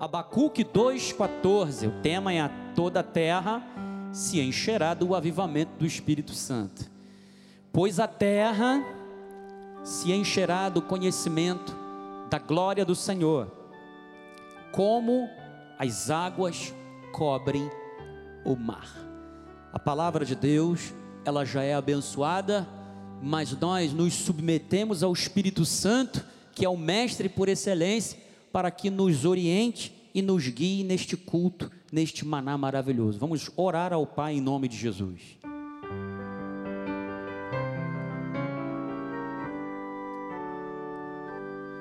Abacuque 2,14. O tema é a toda a terra se encherá do avivamento do Espírito Santo. Pois a terra se encherá do conhecimento da glória do Senhor, como as águas cobrem o mar. A palavra de Deus, ela já é abençoada, mas nós nos submetemos ao Espírito Santo, que é o mestre por excelência, para que nos oriente e nos guie neste culto, neste maná maravilhoso. Vamos orar ao Pai em nome de Jesus.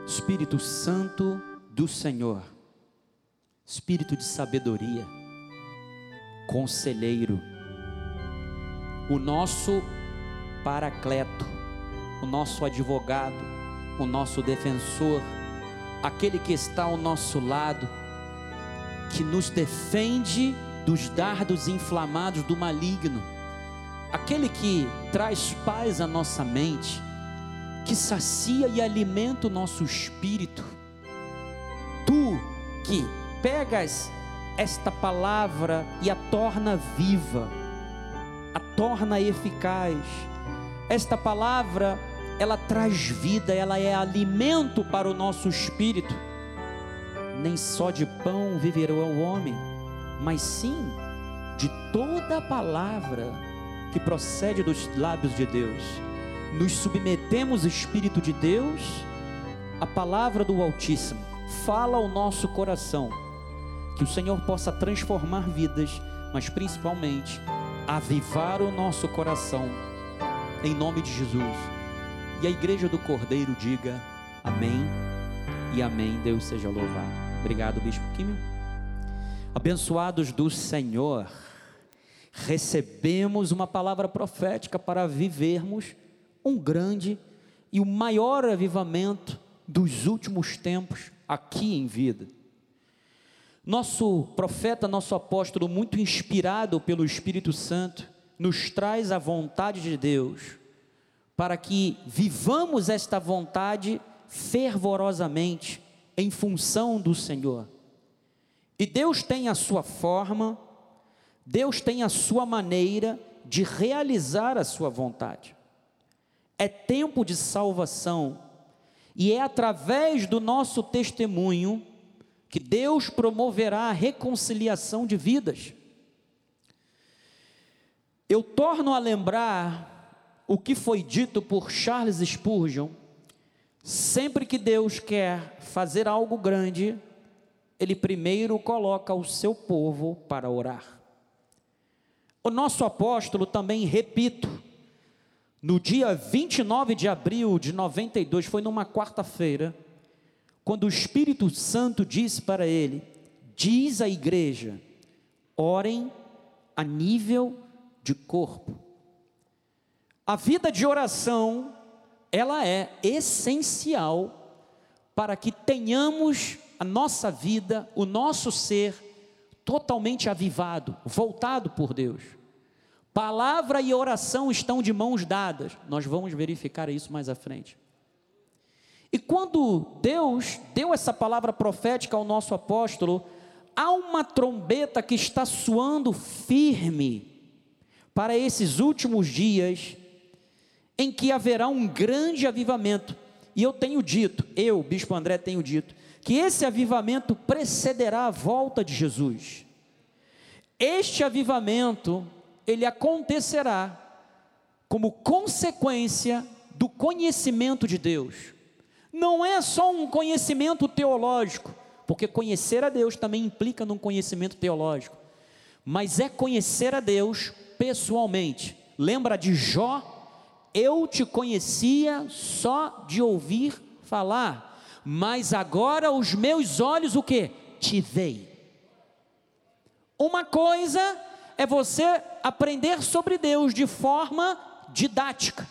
Espírito Santo do Senhor, Espírito de sabedoria, conselheiro, o nosso paracleto, o nosso advogado, o nosso defensor, aquele que está ao nosso lado, que nos defende dos dardos inflamados do maligno, aquele que traz paz à nossa mente, que sacia e alimenta o nosso espírito. Tu que pegas esta palavra e a torna viva, a torna eficaz. Esta palavra, ela traz vida, ela é alimento para o nosso espírito nem só de pão viverá o homem, mas sim de toda a palavra que procede dos lábios de Deus. Nos submetemos, Espírito de Deus, a palavra do Altíssimo. Fala ao nosso coração, que o Senhor possa transformar vidas, mas principalmente avivar o nosso coração, em nome de Jesus. E a igreja do Cordeiro diga amém e amém. Deus seja louvado. Obrigado, Bispo Químio. Abençoados do Senhor, recebemos uma palavra profética para vivermos um grande e o maior avivamento dos últimos tempos aqui em vida. Nosso profeta, nosso apóstolo, muito inspirado pelo Espírito Santo, nos traz a vontade de Deus, para que vivamos esta vontade fervorosamente em função do Senhor. E Deus tem a sua forma, Deus tem a sua maneira de realizar a sua vontade. É tempo de salvação, e é através do nosso testemunho que Deus promoverá a reconciliação de vidas. Eu torno a lembrar o que foi dito por Charles Spurgeon Sempre que Deus quer fazer algo grande, Ele primeiro coloca o seu povo para orar. O nosso apóstolo também, repito, no dia 29 de abril de 92, foi numa quarta-feira, quando o Espírito Santo disse para ele: Diz à igreja, orem a nível de corpo. A vida de oração ela é essencial para que tenhamos a nossa vida, o nosso ser totalmente avivado, voltado por Deus. Palavra e oração estão de mãos dadas. Nós vamos verificar isso mais à frente. E quando Deus deu essa palavra profética ao nosso apóstolo, há uma trombeta que está soando firme para esses últimos dias em que haverá um grande avivamento. E eu tenho dito, eu, Bispo André, tenho dito, que esse avivamento precederá a volta de Jesus. Este avivamento, ele acontecerá como consequência do conhecimento de Deus. Não é só um conhecimento teológico, porque conhecer a Deus também implica num conhecimento teológico, mas é conhecer a Deus pessoalmente. Lembra de Jó? Eu te conhecia só de ouvir falar, mas agora os meus olhos o que? Te veem. Uma coisa é você aprender sobre Deus de forma didática.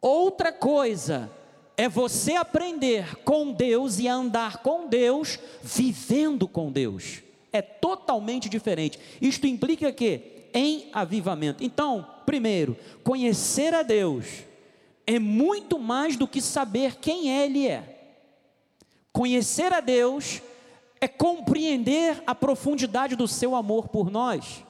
Outra coisa é você aprender com Deus e andar com Deus, vivendo com Deus. É totalmente diferente. Isto implica que em avivamento. Então, primeiro, conhecer a Deus é muito mais do que saber quem Ele é. Conhecer a Deus é compreender a profundidade do seu amor por nós.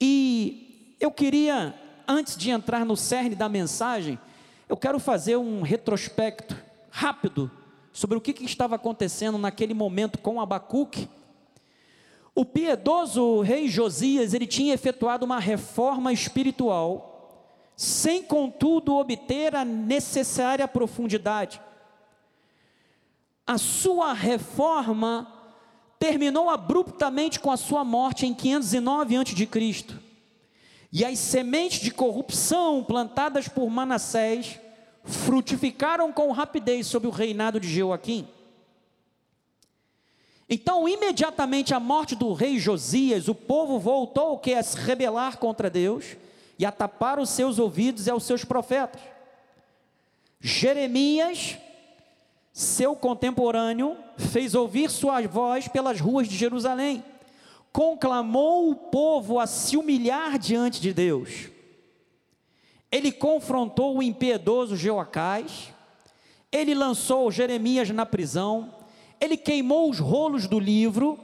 E eu queria, antes de entrar no cerne da mensagem, eu quero fazer um retrospecto rápido sobre o que, que estava acontecendo naquele momento com Abacuque. O piedoso rei Josias, ele tinha efetuado uma reforma espiritual, sem contudo obter a necessária profundidade. A sua reforma terminou abruptamente com a sua morte em 509 a.C. E as sementes de corrupção plantadas por Manassés frutificaram com rapidez sob o reinado de Joaquim. Então, imediatamente à morte do rei Josias, o povo voltou que a se rebelar contra Deus e a tapar os seus ouvidos e aos seus profetas. Jeremias seu contemporâneo, fez ouvir sua voz pelas ruas de Jerusalém, conclamou o povo a se humilhar diante de Deus. Ele confrontou o impiedoso Jeoacás, ele lançou Jeremias na prisão, ele queimou os rolos do livro,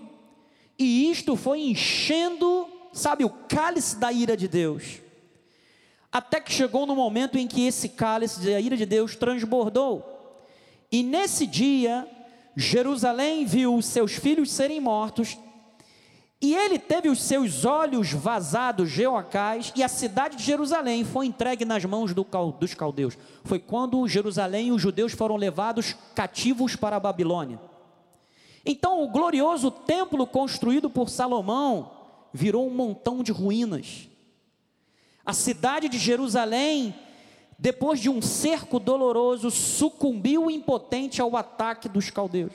e isto foi enchendo, sabe, o cálice da ira de Deus. Até que chegou no momento em que esse cálice da ira de Deus transbordou e nesse dia, Jerusalém viu os seus filhos serem mortos, e ele teve os seus olhos vazados, Jeoacás, e a cidade de Jerusalém foi entregue nas mãos do, dos caldeus. Foi quando Jerusalém e os judeus foram levados cativos para a Babilônia. Então, o glorioso templo construído por Salomão virou um montão de ruínas. A cidade de Jerusalém depois de um cerco doloroso, sucumbiu impotente ao ataque dos caldeus.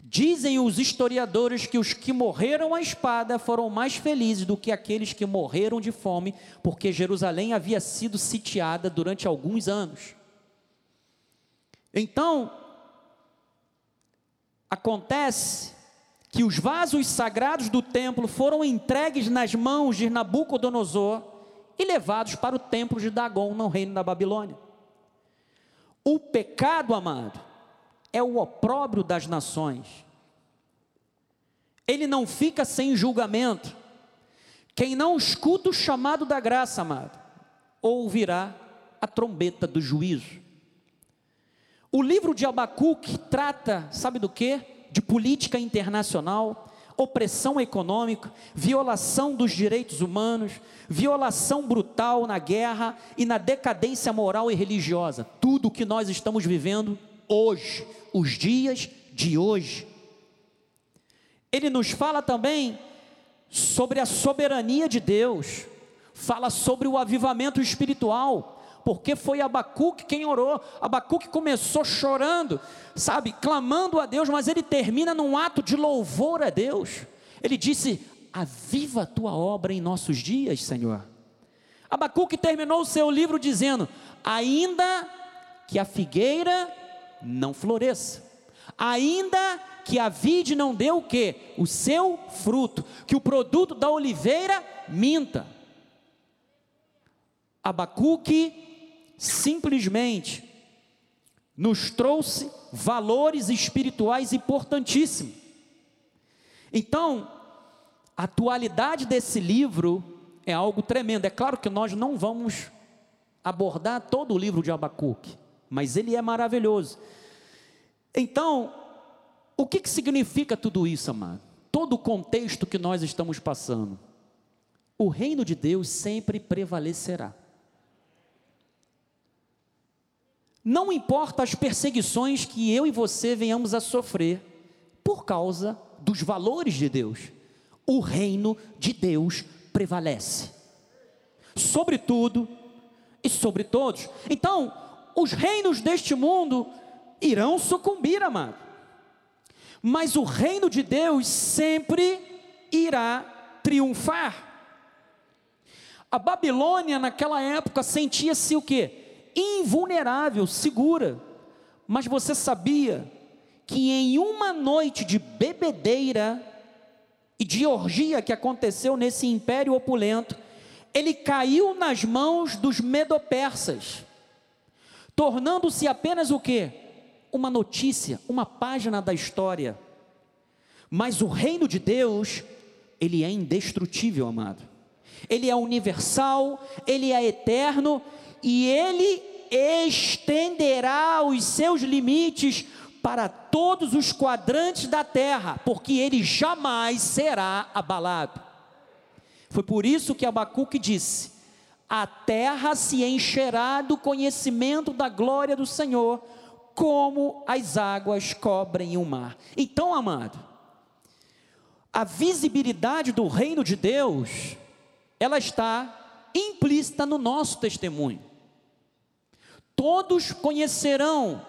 Dizem os historiadores que os que morreram à espada foram mais felizes do que aqueles que morreram de fome, porque Jerusalém havia sido sitiada durante alguns anos. Então, acontece que os vasos sagrados do templo foram entregues nas mãos de Nabucodonosor e levados para o templo de Dagon, no reino da Babilônia. O pecado, amado, é o opróbrio das nações. Ele não fica sem julgamento. Quem não escuta o chamado da graça, amado, ouvirá a trombeta do juízo. O livro de Abacuque trata, sabe do que? De política internacional, opressão econômica, violação dos direitos humanos, violação brutal na guerra e na decadência moral e religiosa. Tudo o que nós estamos vivendo hoje, os dias de hoje. Ele nos fala também sobre a soberania de Deus, fala sobre o avivamento espiritual, porque foi Abacuque quem orou. Abacuque começou chorando, sabe, clamando a Deus, mas ele termina num ato de louvor a Deus. Ele disse: Aviva a tua obra em nossos dias, Senhor. Abacuque terminou o seu livro dizendo: Ainda que a figueira não floresça, ainda que a vide não dê o que? O seu fruto, que o produto da oliveira minta. Abacuque simplesmente nos trouxe valores espirituais importantíssimos. Então, a atualidade desse livro é algo tremendo. É claro que nós não vamos abordar todo o livro de Abacuque, mas ele é maravilhoso. Então, o que, que significa tudo isso, amado? Todo o contexto que nós estamos passando. O reino de Deus sempre prevalecerá. Não importa as perseguições que eu e você venhamos a sofrer por causa dos valores de Deus, o reino de Deus prevalece sobre tudo e sobre todos. Então, os reinos deste mundo irão sucumbir, amado, mas o reino de Deus sempre irá triunfar. A Babilônia naquela época sentia-se o que? Invulnerável, segura. Mas você sabia que em uma noite de bebedeira e de orgia que aconteceu nesse império opulento, ele caiu nas mãos dos medopersas, tornando-se apenas o que? uma notícia, uma página da história. Mas o reino de Deus, ele é indestrutível, amado. Ele é universal, ele é eterno e ele estenderá os seus limites para todos os quadrantes da terra, porque ele jamais será abalado. Foi por isso que Abacuque disse: A terra se encherá do conhecimento da glória do Senhor, como as águas cobrem o mar. Então, amado, a visibilidade do reino de Deus, ela está implícita no nosso testemunho. Todos conhecerão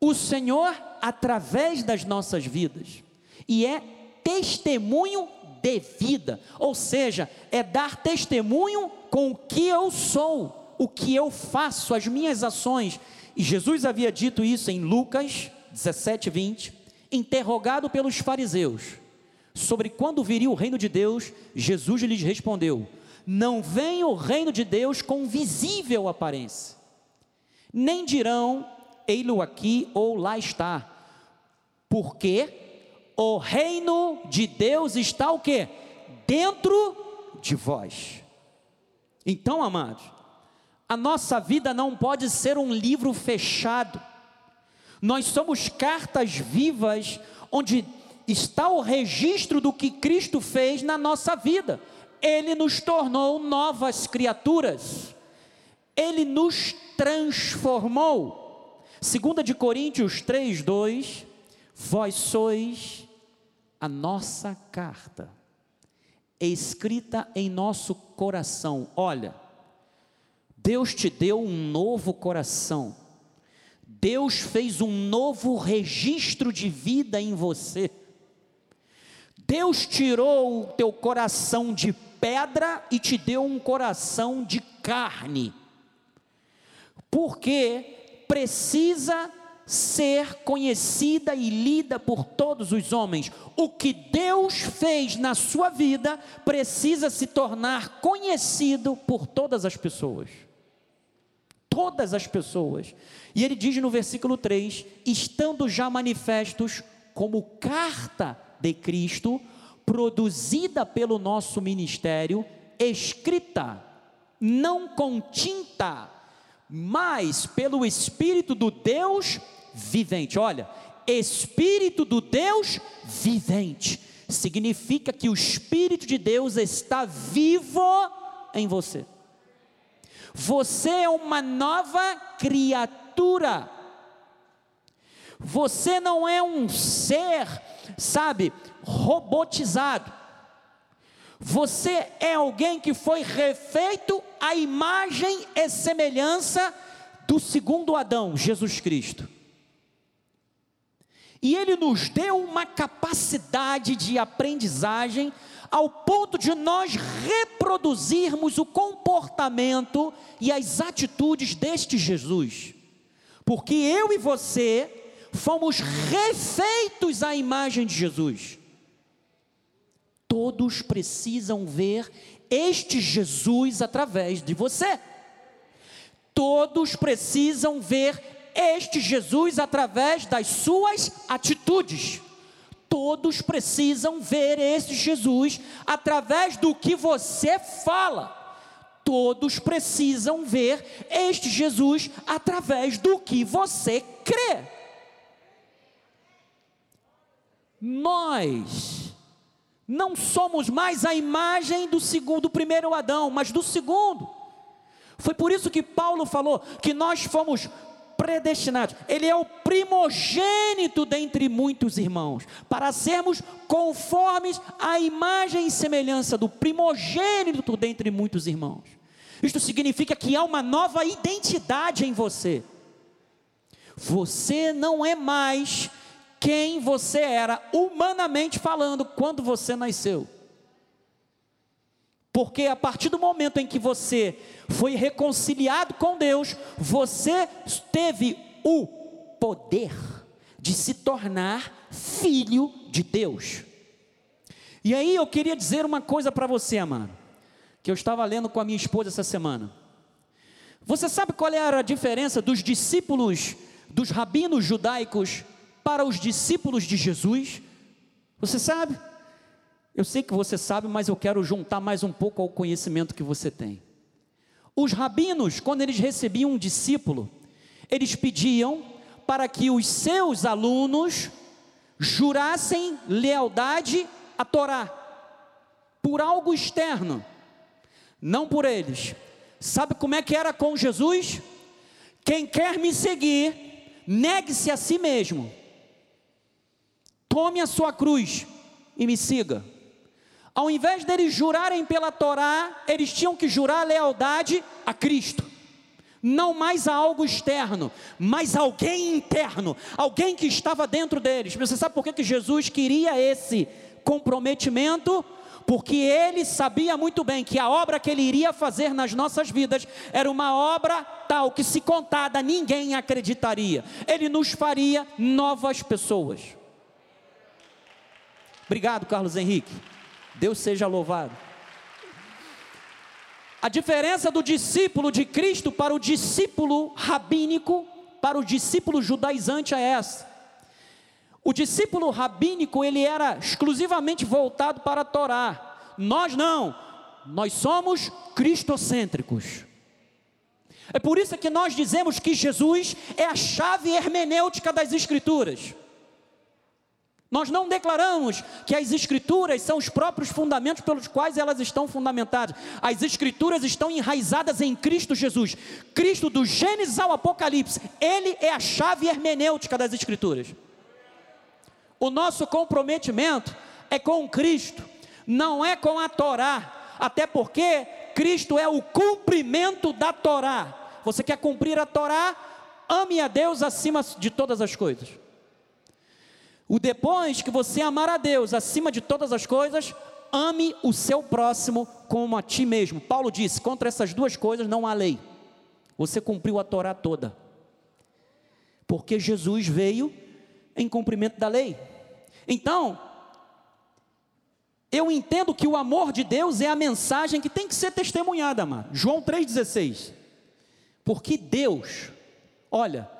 o Senhor através das nossas vidas, e é testemunho de vida, ou seja, é dar testemunho com o que eu sou, o que eu faço, as minhas ações. E Jesus havia dito isso em Lucas 17, 20, interrogado pelos fariseus sobre quando viria o reino de Deus, Jesus lhes respondeu: Não vem o reino de Deus com visível aparência, nem dirão ei-lo aqui ou lá está. Porque o reino de Deus está o quê? Dentro de vós. Então, amados, a nossa vida não pode ser um livro fechado. Nós somos cartas vivas onde está o registro do que Cristo fez na nossa vida. Ele nos tornou novas criaturas. Ele nos transformou. Segunda de Coríntios 3, 2, vós sois a nossa carta, escrita em nosso coração. Olha, Deus te deu um novo coração, Deus fez um novo registro de vida em você. Deus tirou o teu coração de pedra e te deu um coração de carne. Porque precisa ser conhecida e lida por todos os homens. O que Deus fez na sua vida precisa se tornar conhecido por todas as pessoas. Todas as pessoas. E ele diz no versículo 3: estando já manifestos como carta de Cristo, produzida pelo nosso ministério, escrita, não com tinta, mas pelo Espírito do Deus vivente. Olha, Espírito do Deus vivente significa que o Espírito de Deus está vivo em você. Você é uma nova criatura. Você não é um ser, sabe, robotizado. Você é alguém que foi refeito à imagem e semelhança do segundo Adão, Jesus Cristo. E ele nos deu uma capacidade de aprendizagem ao ponto de nós reproduzirmos o comportamento e as atitudes deste Jesus. Porque eu e você fomos refeitos à imagem de Jesus. Todos precisam ver este Jesus através de você. Todos precisam ver este Jesus através das suas atitudes. Todos precisam ver este Jesus através do que você fala. Todos precisam ver este Jesus através do que você crê. Nós não somos mais a imagem do segundo, do primeiro Adão, mas do segundo. Foi por isso que Paulo falou que nós fomos predestinados. Ele é o primogênito dentre muitos irmãos, para sermos conformes à imagem e semelhança do primogênito dentre muitos irmãos. Isto significa que há uma nova identidade em você. Você não é mais quem você era humanamente falando quando você nasceu. Porque a partir do momento em que você foi reconciliado com Deus, você teve o poder de se tornar filho de Deus. E aí eu queria dizer uma coisa para você, amado, que eu estava lendo com a minha esposa essa semana. Você sabe qual era a diferença dos discípulos dos rabinos judaicos para os discípulos de Jesus? Você sabe? Eu sei que você sabe, mas eu quero juntar mais um pouco ao conhecimento que você tem. Os rabinos, quando eles recebiam um discípulo, eles pediam para que os seus alunos jurassem lealdade à Torá, por algo externo, não por eles. Sabe como é que era com Jesus? Quem quer me seguir, negue-se a si mesmo, tome a sua cruz e me siga. Ao invés deles jurarem pela Torá, eles tinham que jurar lealdade a Cristo. Não mais a algo externo, mas alguém interno, alguém que estava dentro deles. Você sabe por que, que Jesus queria esse comprometimento? Porque ele sabia muito bem que a obra que ele iria fazer nas nossas vidas era uma obra tal que, se contada, ninguém acreditaria. Ele nos faria novas pessoas. Obrigado, Carlos Henrique. Deus seja louvado. A diferença do discípulo de Cristo para o discípulo rabínico, para o discípulo judaizante é essa. O discípulo rabínico, ele era exclusivamente voltado para a Torá. Nós não. Nós somos cristocêntricos. É por isso que nós dizemos que Jesus é a chave hermenêutica das escrituras. Nós não declaramos que as Escrituras são os próprios fundamentos pelos quais elas estão fundamentadas. As Escrituras estão enraizadas em Cristo Jesus. Cristo, do Gênesis ao Apocalipse, Ele é a chave hermenêutica das Escrituras. O nosso comprometimento é com Cristo, não é com a Torá, até porque Cristo é o cumprimento da Torá. Você quer cumprir a Torá? Ame a Deus acima de todas as coisas. O depois que você amar a Deus acima de todas as coisas, ame o seu próximo como a ti mesmo. Paulo disse: contra essas duas coisas não há lei. Você cumpriu a Torá toda. Porque Jesus veio em cumprimento da lei. Então, eu entendo que o amor de Deus é a mensagem que tem que ser testemunhada, amado. João 3,16. Porque Deus, olha,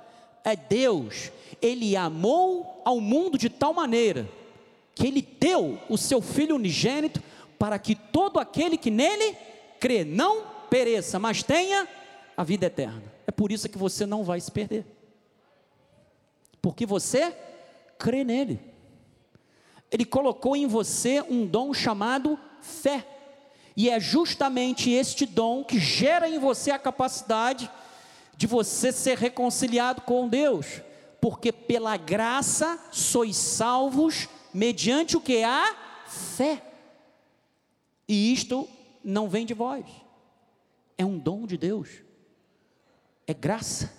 é Deus, Ele amou ao mundo de tal maneira que Ele deu o seu Filho unigênito para que todo aquele que nele crê não pereça, mas tenha a vida eterna. É por isso que você não vai se perder, porque você crê nele. Ele colocou em você um dom chamado fé. E é justamente este dom que gera em você a capacidade de você ser reconciliado com Deus, porque pela graça sois salvos mediante o que há fé. E isto não vem de vós. É um dom de Deus. É graça.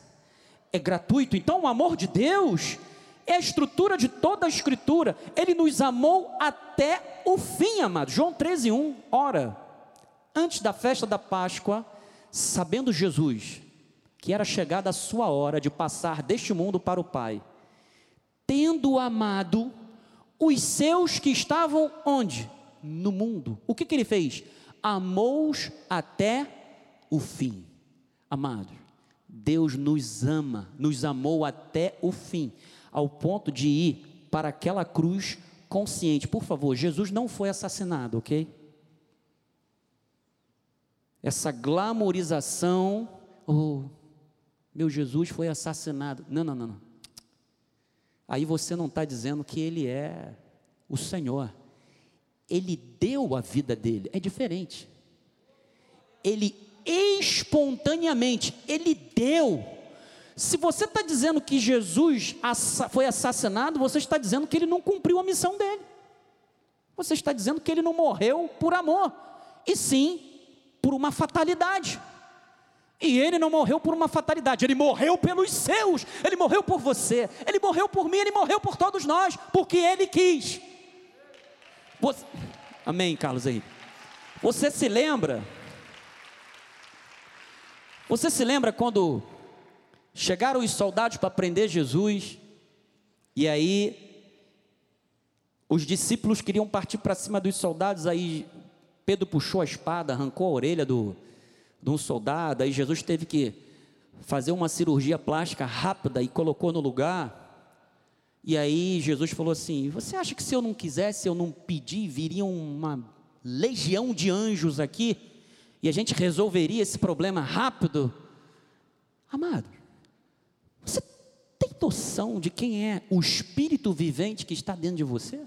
É gratuito. Então o amor de Deus é a estrutura de toda a escritura. Ele nos amou até o fim, amado. João 13, 1. Ora, antes da festa da Páscoa, sabendo Jesus que era chegada a sua hora de passar deste mundo para o Pai, tendo amado os seus que estavam onde? No mundo. O que, que ele fez? Amou-os até o fim. Amado, Deus nos ama, nos amou até o fim, ao ponto de ir para aquela cruz consciente. Por favor, Jesus não foi assassinado, ok? Essa glamorização, oh, meu Jesus foi assassinado. Não, não, não. Aí você não está dizendo que ele é o Senhor. Ele deu a vida dele. É diferente. Ele espontaneamente, ele deu. Se você está dizendo que Jesus foi assassinado, você está dizendo que ele não cumpriu a missão dele. Você está dizendo que ele não morreu por amor, e sim por uma fatalidade. E ele não morreu por uma fatalidade, ele morreu pelos seus, ele morreu por você, ele morreu por mim, ele morreu por todos nós, porque ele quis. Você... Amém, Carlos aí. Você se lembra? Você se lembra quando chegaram os soldados para prender Jesus, e aí os discípulos queriam partir para cima dos soldados, aí Pedro puxou a espada, arrancou a orelha do, de um soldado, aí Jesus teve que fazer uma cirurgia plástica rápida e colocou no lugar. E aí Jesus falou assim: Você acha que se eu não quisesse, eu não pedir, viria uma legião de anjos aqui e a gente resolveria esse problema rápido? Amado, você tem noção de quem é o espírito vivente que está dentro de você?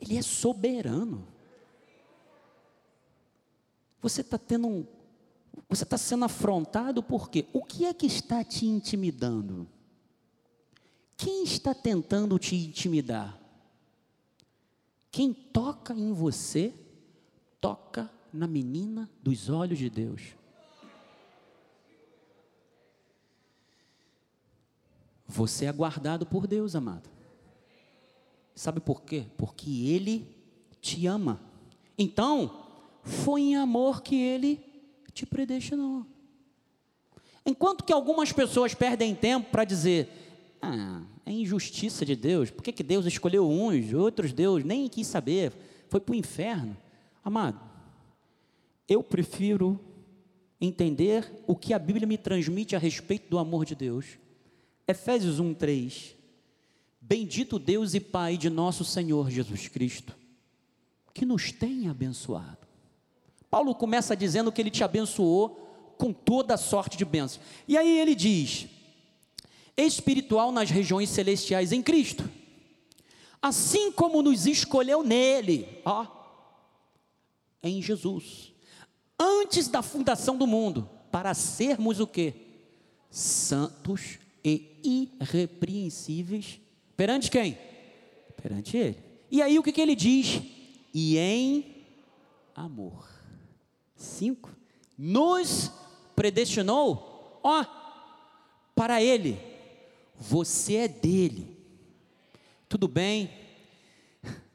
Ele é soberano. Você está tendo um. Você está sendo afrontado por quê? O que é que está te intimidando? Quem está tentando te intimidar? Quem toca em você, toca na menina dos olhos de Deus. Você é guardado por Deus, amado. Sabe por quê? Porque Ele te ama. Então, foi em amor que Ele te predestinou. Enquanto que algumas pessoas perdem tempo para dizer: Ah, é injustiça de Deus, por que, que Deus escolheu uns, outros Deus nem quis saber, foi para o inferno. Amado, eu prefiro entender o que a Bíblia me transmite a respeito do amor de Deus. Efésios 1, 3. Bendito Deus e Pai de nosso Senhor Jesus Cristo, que nos tem abençoado. Paulo começa dizendo que ele te abençoou com toda sorte de bênçãos. E aí ele diz: espiritual nas regiões celestiais em Cristo, assim como nos escolheu nele, ó, em Jesus, antes da fundação do mundo, para sermos o que? Santos e irrepreensíveis Perante quem? Perante Ele. E aí o que, que ele diz? E em amor. Cinco. Nos predestinou, ó, para Ele. Você é dele. Tudo bem,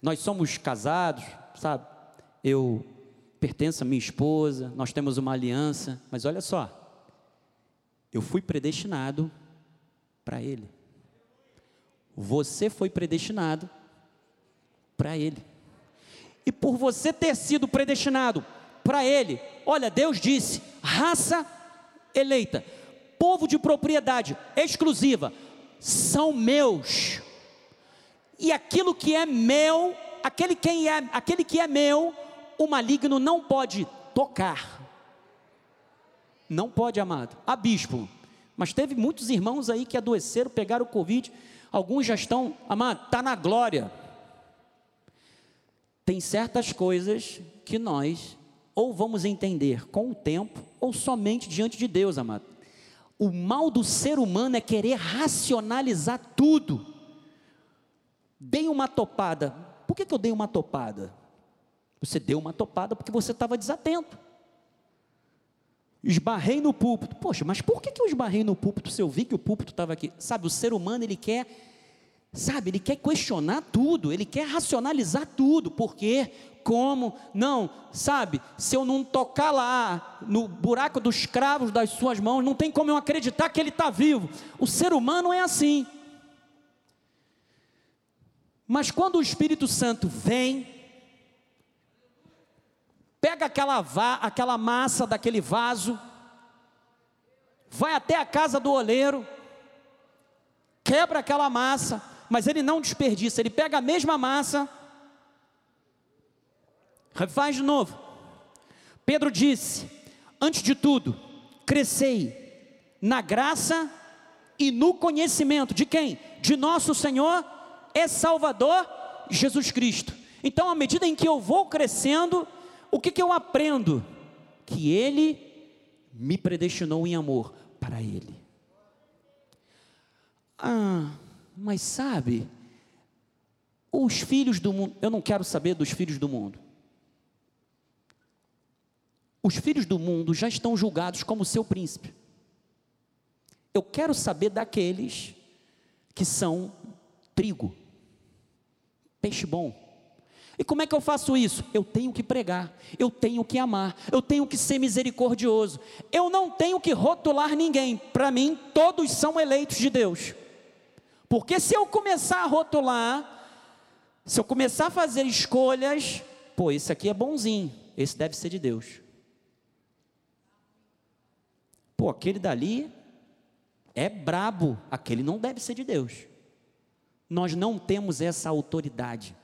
nós somos casados, sabe? Eu pertenço à minha esposa, nós temos uma aliança, mas olha só, eu fui predestinado para Ele. Você foi predestinado para Ele. E por você ter sido predestinado para Ele, olha, Deus disse: raça eleita, povo de propriedade exclusiva, são meus. E aquilo que é meu, aquele, quem é, aquele que é meu, o maligno não pode tocar. Não pode, amado. A bispo. Mas teve muitos irmãos aí que adoeceram, pegaram o Covid. Alguns já estão, amado, está na glória. Tem certas coisas que nós ou vamos entender com o tempo, ou somente diante de Deus, amado. O mal do ser humano é querer racionalizar tudo. Dei uma topada. Por que, que eu dei uma topada? Você deu uma topada porque você estava desatento. Esbarrei no púlpito. Poxa, mas por que, que eu esbarrei no púlpito se eu vi que o púlpito estava aqui? Sabe, o ser humano ele quer, sabe, ele quer questionar tudo, ele quer racionalizar tudo. Por quê? Como? Não, sabe, se eu não tocar lá no buraco dos cravos das suas mãos, não tem como eu acreditar que ele está vivo. O ser humano é assim. Mas quando o Espírito Santo vem, pega aquela, va, aquela massa daquele vaso, vai até a casa do oleiro, quebra aquela massa, mas ele não desperdiça, ele pega a mesma massa, refaz de novo. Pedro disse: antes de tudo, crescei na graça e no conhecimento de quem? De nosso Senhor e Salvador Jesus Cristo. Então, à medida em que eu vou crescendo, o que, que eu aprendo? Que Ele me predestinou em amor para Ele. Ah, mas sabe, os filhos do mundo, eu não quero saber dos filhos do mundo. Os filhos do mundo já estão julgados como seu príncipe. Eu quero saber daqueles que são trigo, peixe bom e como é que eu faço isso? Eu tenho que pregar, eu tenho que amar, eu tenho que ser misericordioso, eu não tenho que rotular ninguém, para mim, todos são eleitos de Deus, porque se eu começar a rotular, se eu começar a fazer escolhas, pô, esse aqui é bonzinho, esse deve ser de Deus. Pô, aquele dali é brabo, aquele não deve ser de Deus. Nós não temos essa autoridade.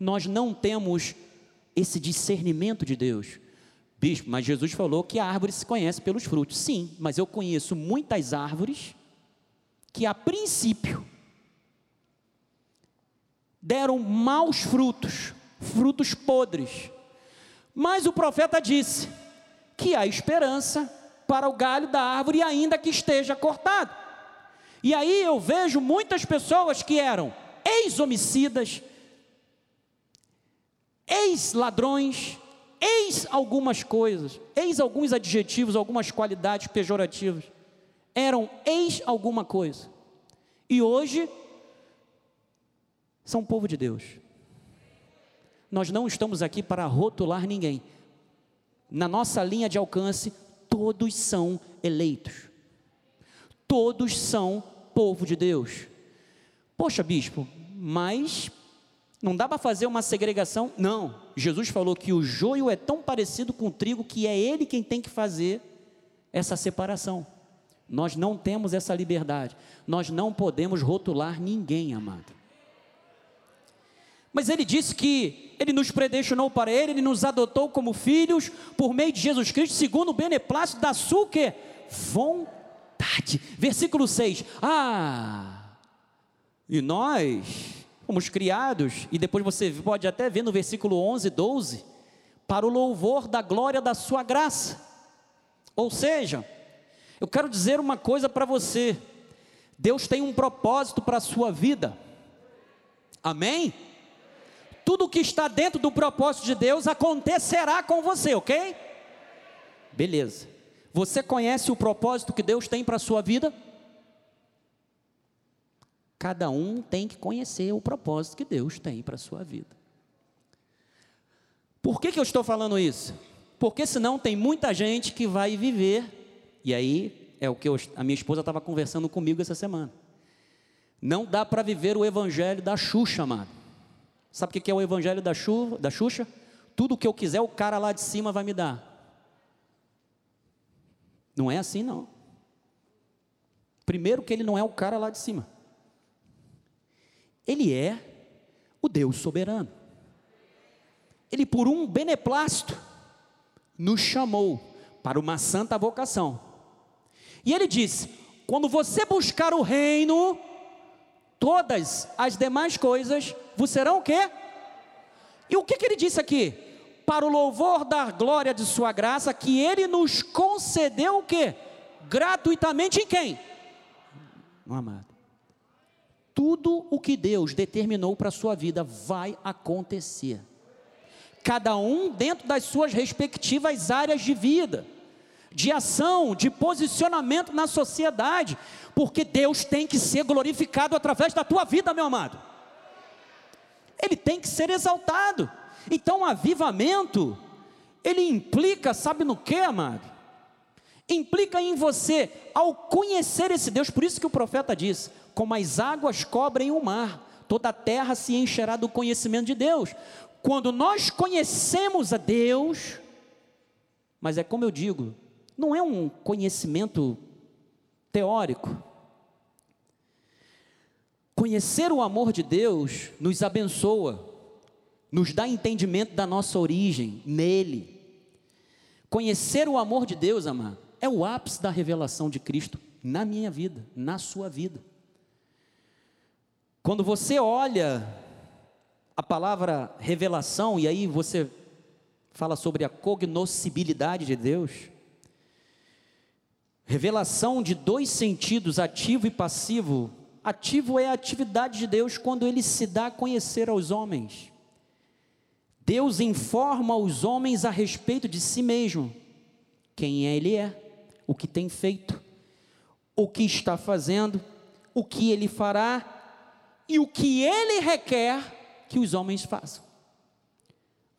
Nós não temos esse discernimento de Deus. Bispo, mas Jesus falou que a árvore se conhece pelos frutos. Sim, mas eu conheço muitas árvores que a princípio deram maus frutos, frutos podres. Mas o profeta disse que há esperança para o galho da árvore, ainda que esteja cortado. E aí eu vejo muitas pessoas que eram ex-homicidas, ex-ladrões, eis algumas coisas, eis alguns adjetivos, algumas qualidades pejorativas. Eram eis alguma coisa. E hoje são povo de Deus. Nós não estamos aqui para rotular ninguém. Na nossa linha de alcance, todos são eleitos. Todos são povo de Deus. Poxa, bispo, mas não dá para fazer uma segregação? Não. Jesus falou que o joio é tão parecido com o trigo que é ele quem tem que fazer essa separação. Nós não temos essa liberdade. Nós não podemos rotular ninguém, amado. Mas ele disse que ele nos predestinou para ele, ele nos adotou como filhos por meio de Jesus Cristo, segundo o beneplácito da sua vontade. Versículo 6. Ah, e nós fomos criados, e depois você pode até ver no versículo 11, 12, para o louvor da glória da sua graça. Ou seja, eu quero dizer uma coisa para você: Deus tem um propósito para a sua vida. Amém? Tudo que está dentro do propósito de Deus acontecerá com você, ok? Beleza. Você conhece o propósito que Deus tem para a sua vida? Cada um tem que conhecer o propósito que Deus tem para a sua vida. Por que, que eu estou falando isso? Porque senão tem muita gente que vai viver, e aí é o que eu, a minha esposa estava conversando comigo essa semana. Não dá para viver o evangelho da Xuxa, amado. Sabe o que é o evangelho da, chuva, da Xuxa? Tudo o que eu quiser, o cara lá de cima vai me dar. Não é assim, não. Primeiro, que ele não é o cara lá de cima. Ele é o Deus soberano. Ele, por um beneplácito, nos chamou para uma santa vocação. E ele disse: quando você buscar o reino, todas as demais coisas vos serão o quê? E o que, que ele disse aqui? Para o louvor da glória de sua graça, que ele nos concedeu o quê? Gratuitamente em quem? No amado. Tudo o que Deus determinou para a sua vida vai acontecer. Cada um dentro das suas respectivas áreas de vida de ação, de posicionamento na sociedade, porque Deus tem que ser glorificado através da tua vida, meu amado. Ele tem que ser exaltado. Então, o avivamento, ele implica, sabe no que, amado? Implica em você, ao conhecer esse Deus, por isso que o profeta diz: como as águas cobrem o mar, toda a terra se encherá do conhecimento de Deus. Quando nós conhecemos a Deus, mas é como eu digo, não é um conhecimento teórico. Conhecer o amor de Deus nos abençoa, nos dá entendimento da nossa origem nele. Conhecer o amor de Deus, amado, é o ápice da revelação de Cristo na minha vida, na sua vida. Quando você olha a palavra revelação, e aí você fala sobre a cognoscibilidade de Deus, Revelação de dois sentidos, ativo e passivo. Ativo é a atividade de Deus quando ele se dá a conhecer aos homens. Deus informa os homens a respeito de si mesmo, quem ele é, o que tem feito, o que está fazendo, o que ele fará e o que ele requer que os homens façam.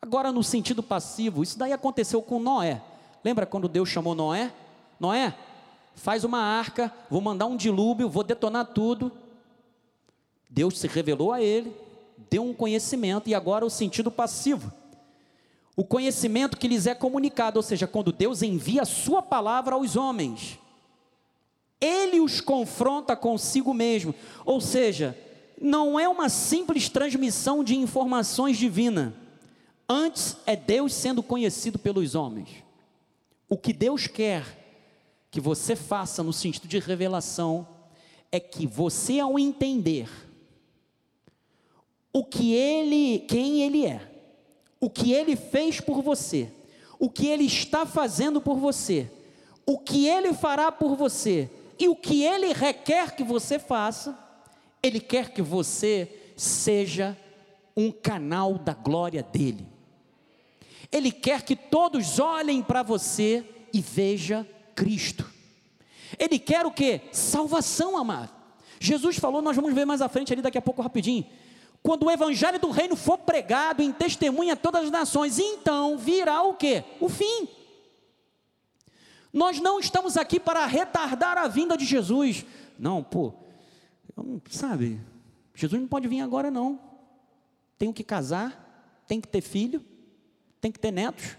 Agora, no sentido passivo, isso daí aconteceu com Noé. Lembra quando Deus chamou Noé? Noé, faz uma arca, vou mandar um dilúvio, vou detonar tudo. Deus se revelou a ele, deu um conhecimento, e agora o sentido passivo. o conhecimento que lhes é comunicado, ou seja, quando Deus envia a sua palavra aos homens, ele os confronta consigo mesmo, ou seja, não é uma simples transmissão de informações divina, antes é Deus sendo conhecido pelos homens. O que Deus quer que você faça no sentido de revelação é que você ao entender o que ele, quem ele é, o que ele fez por você, o que ele está fazendo por você, o que ele fará por você e o que ele requer que você faça, ele quer que você seja um canal da glória dele. Ele quer que todos olhem para você e veja Cristo. Ele quer o que? Salvação, amado. Jesus falou, nós vamos ver mais à frente ali daqui a pouco rapidinho. Quando o evangelho do reino for pregado em testemunha a todas as nações, então virá o que? O fim. Nós não estamos aqui para retardar a vinda de Jesus. Não, pô, não, sabe, Jesus não pode vir agora não. Tenho que casar, tem que ter filho, tem que ter netos,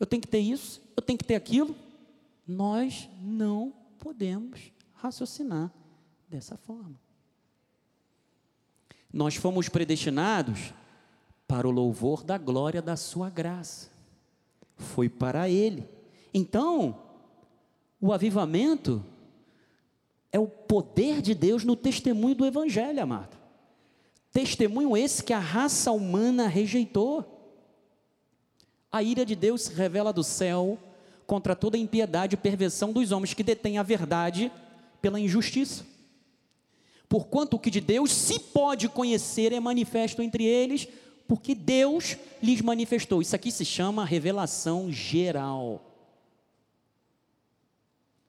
eu tenho que ter isso, eu tenho que ter aquilo. Nós não podemos raciocinar dessa forma. Nós fomos predestinados para o louvor da glória da Sua graça. Foi para Ele. Então, o avivamento é o poder de Deus no testemunho do Evangelho, amado. Testemunho esse que a raça humana rejeitou. A ira de Deus se revela do céu contra toda impiedade e perversão dos homens que detêm a verdade pela injustiça. Porquanto o que de Deus se pode conhecer é manifesto entre eles, porque Deus lhes manifestou. Isso aqui se chama revelação geral.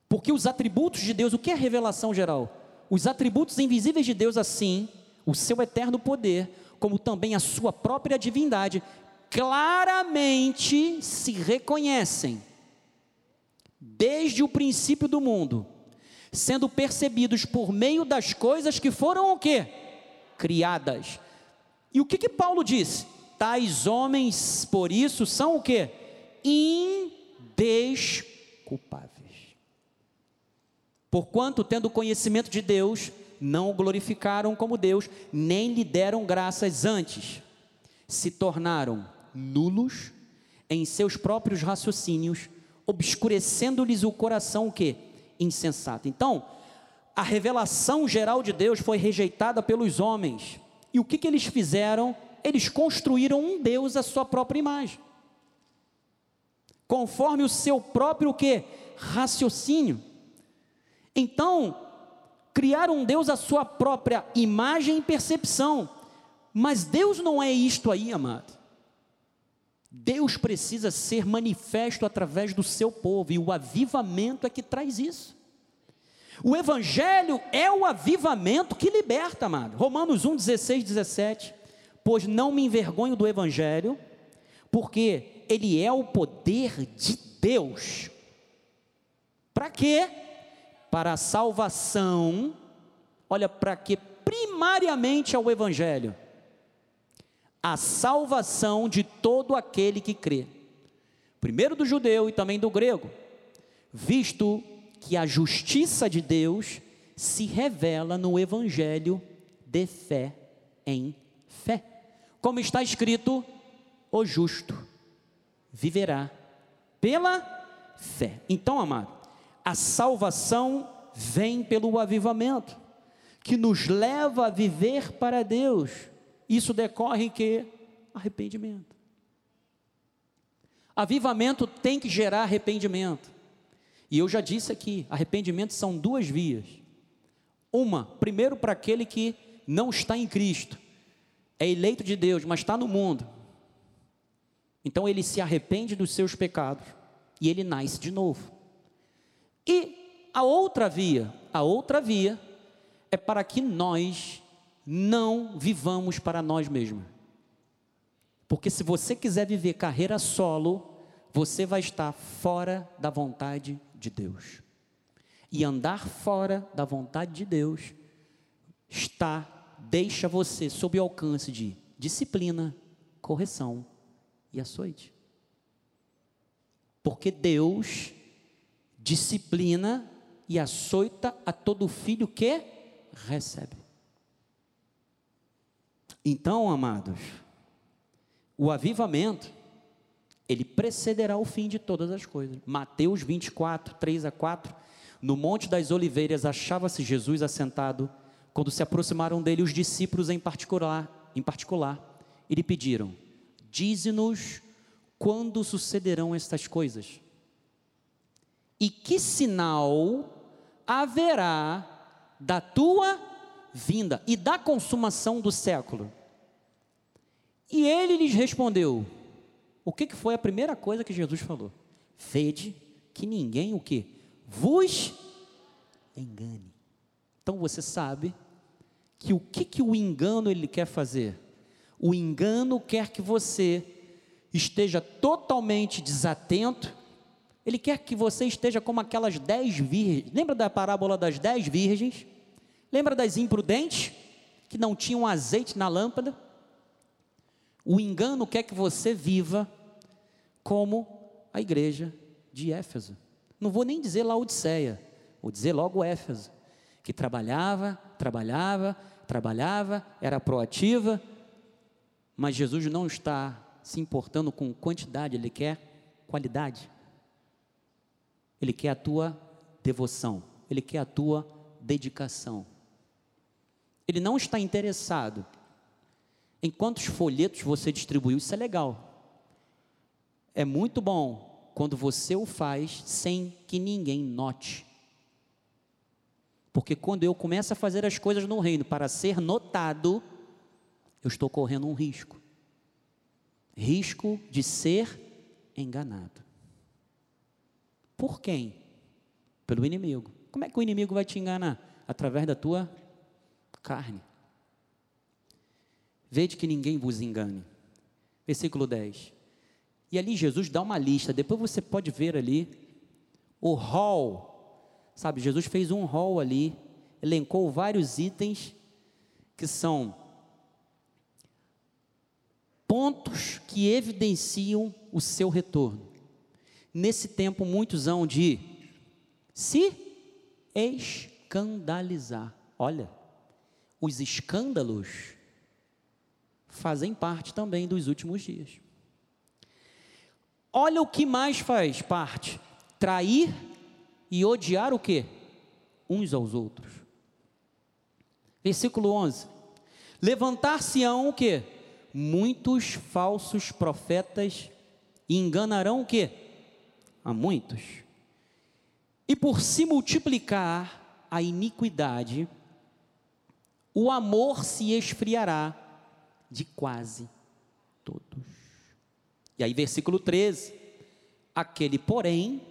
Porque os atributos de Deus, o que é revelação geral? Os atributos invisíveis de Deus, assim, o seu eterno poder, como também a sua própria divindade, claramente se reconhecem desde o princípio do mundo, sendo percebidos por meio das coisas que foram o quê? Criadas. E o que que Paulo disse? Tais homens, por isso, são o quê? Indesculpáveis. Porquanto, tendo conhecimento de Deus, não o glorificaram como Deus, nem lhe deram graças antes, se tornaram nulos em seus próprios raciocínios, obscurecendo-lhes o coração o quê? Insensato. Então, a revelação geral de Deus foi rejeitada pelos homens. E o que, que eles fizeram? Eles construíram um Deus à sua própria imagem. Conforme o seu próprio quê? Raciocínio. Então, criaram um Deus à sua própria imagem e percepção. Mas Deus não é isto aí, amado. Deus precisa ser manifesto através do seu povo, e o avivamento é que traz isso. O Evangelho é o avivamento que liberta, amado. Romanos 1, 16, 17. Pois não me envergonho do Evangelho, porque ele é o poder de Deus. Para quê? Para a salvação. Olha, para que primariamente é o Evangelho a salvação de todo aquele que crê. Primeiro do judeu e também do grego, visto que a justiça de Deus se revela no evangelho de fé em fé. Como está escrito, o justo viverá pela fé. Então, amado, a salvação vem pelo avivamento, que nos leva a viver para Deus isso decorre em que? Arrependimento. Avivamento tem que gerar arrependimento. E eu já disse aqui, arrependimento são duas vias. Uma, primeiro para aquele que não está em Cristo, é eleito de Deus, mas está no mundo. Então ele se arrepende dos seus pecados e ele nasce de novo. E a outra via, a outra via é para que nós não vivamos para nós mesmos. Porque se você quiser viver carreira solo, você vai estar fora da vontade de Deus. E andar fora da vontade de Deus está deixa você sob o alcance de disciplina, correção e açoite. Porque Deus disciplina e açoita a todo filho que recebe. Então, amados, o avivamento, ele precederá o fim de todas as coisas. Mateus 24, 3 a 4. No Monte das Oliveiras achava-se Jesus assentado, quando se aproximaram dele os discípulos em particular, em particular, e lhe pediram: Dize-nos quando sucederão estas coisas? E que sinal haverá da tua vinda e da consumação do século? E ele lhes respondeu: O que, que foi a primeira coisa que Jesus falou? Vede que ninguém o que? Vos engane. Então você sabe que o que, que o engano ele quer fazer? O engano quer que você esteja totalmente desatento, ele quer que você esteja como aquelas dez virgens. Lembra da parábola das dez virgens? Lembra das imprudentes que não tinham azeite na lâmpada? O engano quer que você viva como a igreja de Éfeso. Não vou nem dizer Laodiceia, vou dizer logo Éfeso, que trabalhava, trabalhava, trabalhava, era proativa, mas Jesus não está se importando com quantidade, ele quer qualidade. Ele quer a tua devoção, ele quer a tua dedicação. Ele não está interessado em quantos folhetos você distribuiu, isso é legal. É muito bom quando você o faz sem que ninguém note. Porque quando eu começo a fazer as coisas no reino para ser notado, eu estou correndo um risco risco de ser enganado. Por quem? Pelo inimigo. Como é que o inimigo vai te enganar? Através da tua carne. Vede que ninguém vos engane. Versículo 10. E ali Jesus dá uma lista, depois você pode ver ali o hall. Sabe, Jesus fez um hall ali, elencou vários itens que são pontos que evidenciam o seu retorno. Nesse tempo, muitos hão de se escandalizar. Olha, os escândalos fazem parte também dos últimos dias. Olha o que mais faz parte: trair e odiar o que? Uns aos outros. Versículo 11: Levantar-se-ão o que? Muitos falsos profetas e enganarão o que? A muitos. E por se multiplicar a iniquidade, o amor se esfriará de quase todos. E aí, versículo 13: aquele, porém,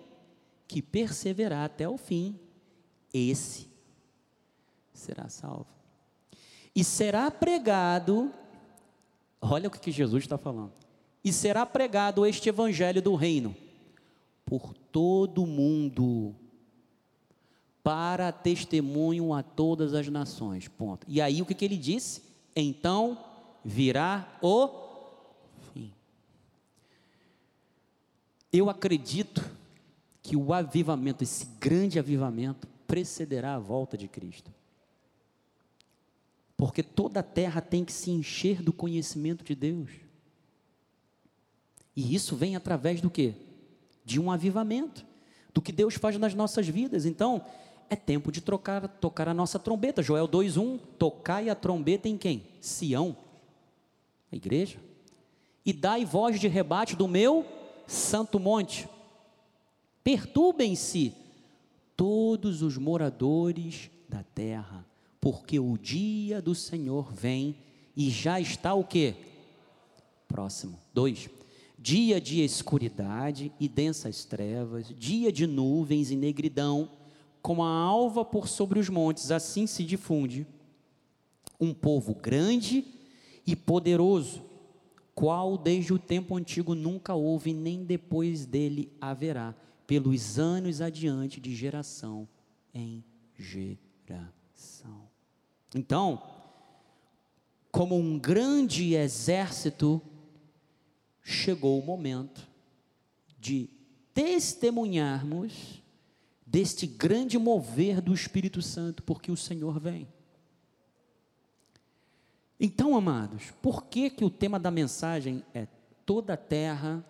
que perseverar até o fim, esse será salvo. E será pregado, olha o que Jesus está falando, e será pregado este evangelho do reino por todo o mundo, para testemunho a todas as nações. Ponto. E aí o que, que ele disse? Então virá o fim. Eu acredito que o avivamento, esse grande avivamento, precederá a volta de Cristo. Porque toda a terra tem que se encher do conhecimento de Deus. E isso vem através do que? De um avivamento, do que Deus faz nas nossas vidas. Então, é tempo de trocar, tocar a nossa trombeta. Joel 2:1, tocai a trombeta em quem? Sião a igreja, e dai voz de rebate do meu santo monte. Perturbem-se todos os moradores da terra, porque o dia do Senhor vem e já está o que? Próximo. Dois. Dia de escuridade e densas trevas, dia de nuvens e negridão, como a alva por sobre os montes, assim se difunde um povo grande e poderoso, qual desde o tempo antigo nunca houve, nem depois dele haverá, pelos anos adiante, de geração em geração. Então, como um grande exército, chegou o momento de testemunharmos deste grande mover do Espírito Santo, porque o Senhor vem. Então, amados, por que que o tema da mensagem é toda a terra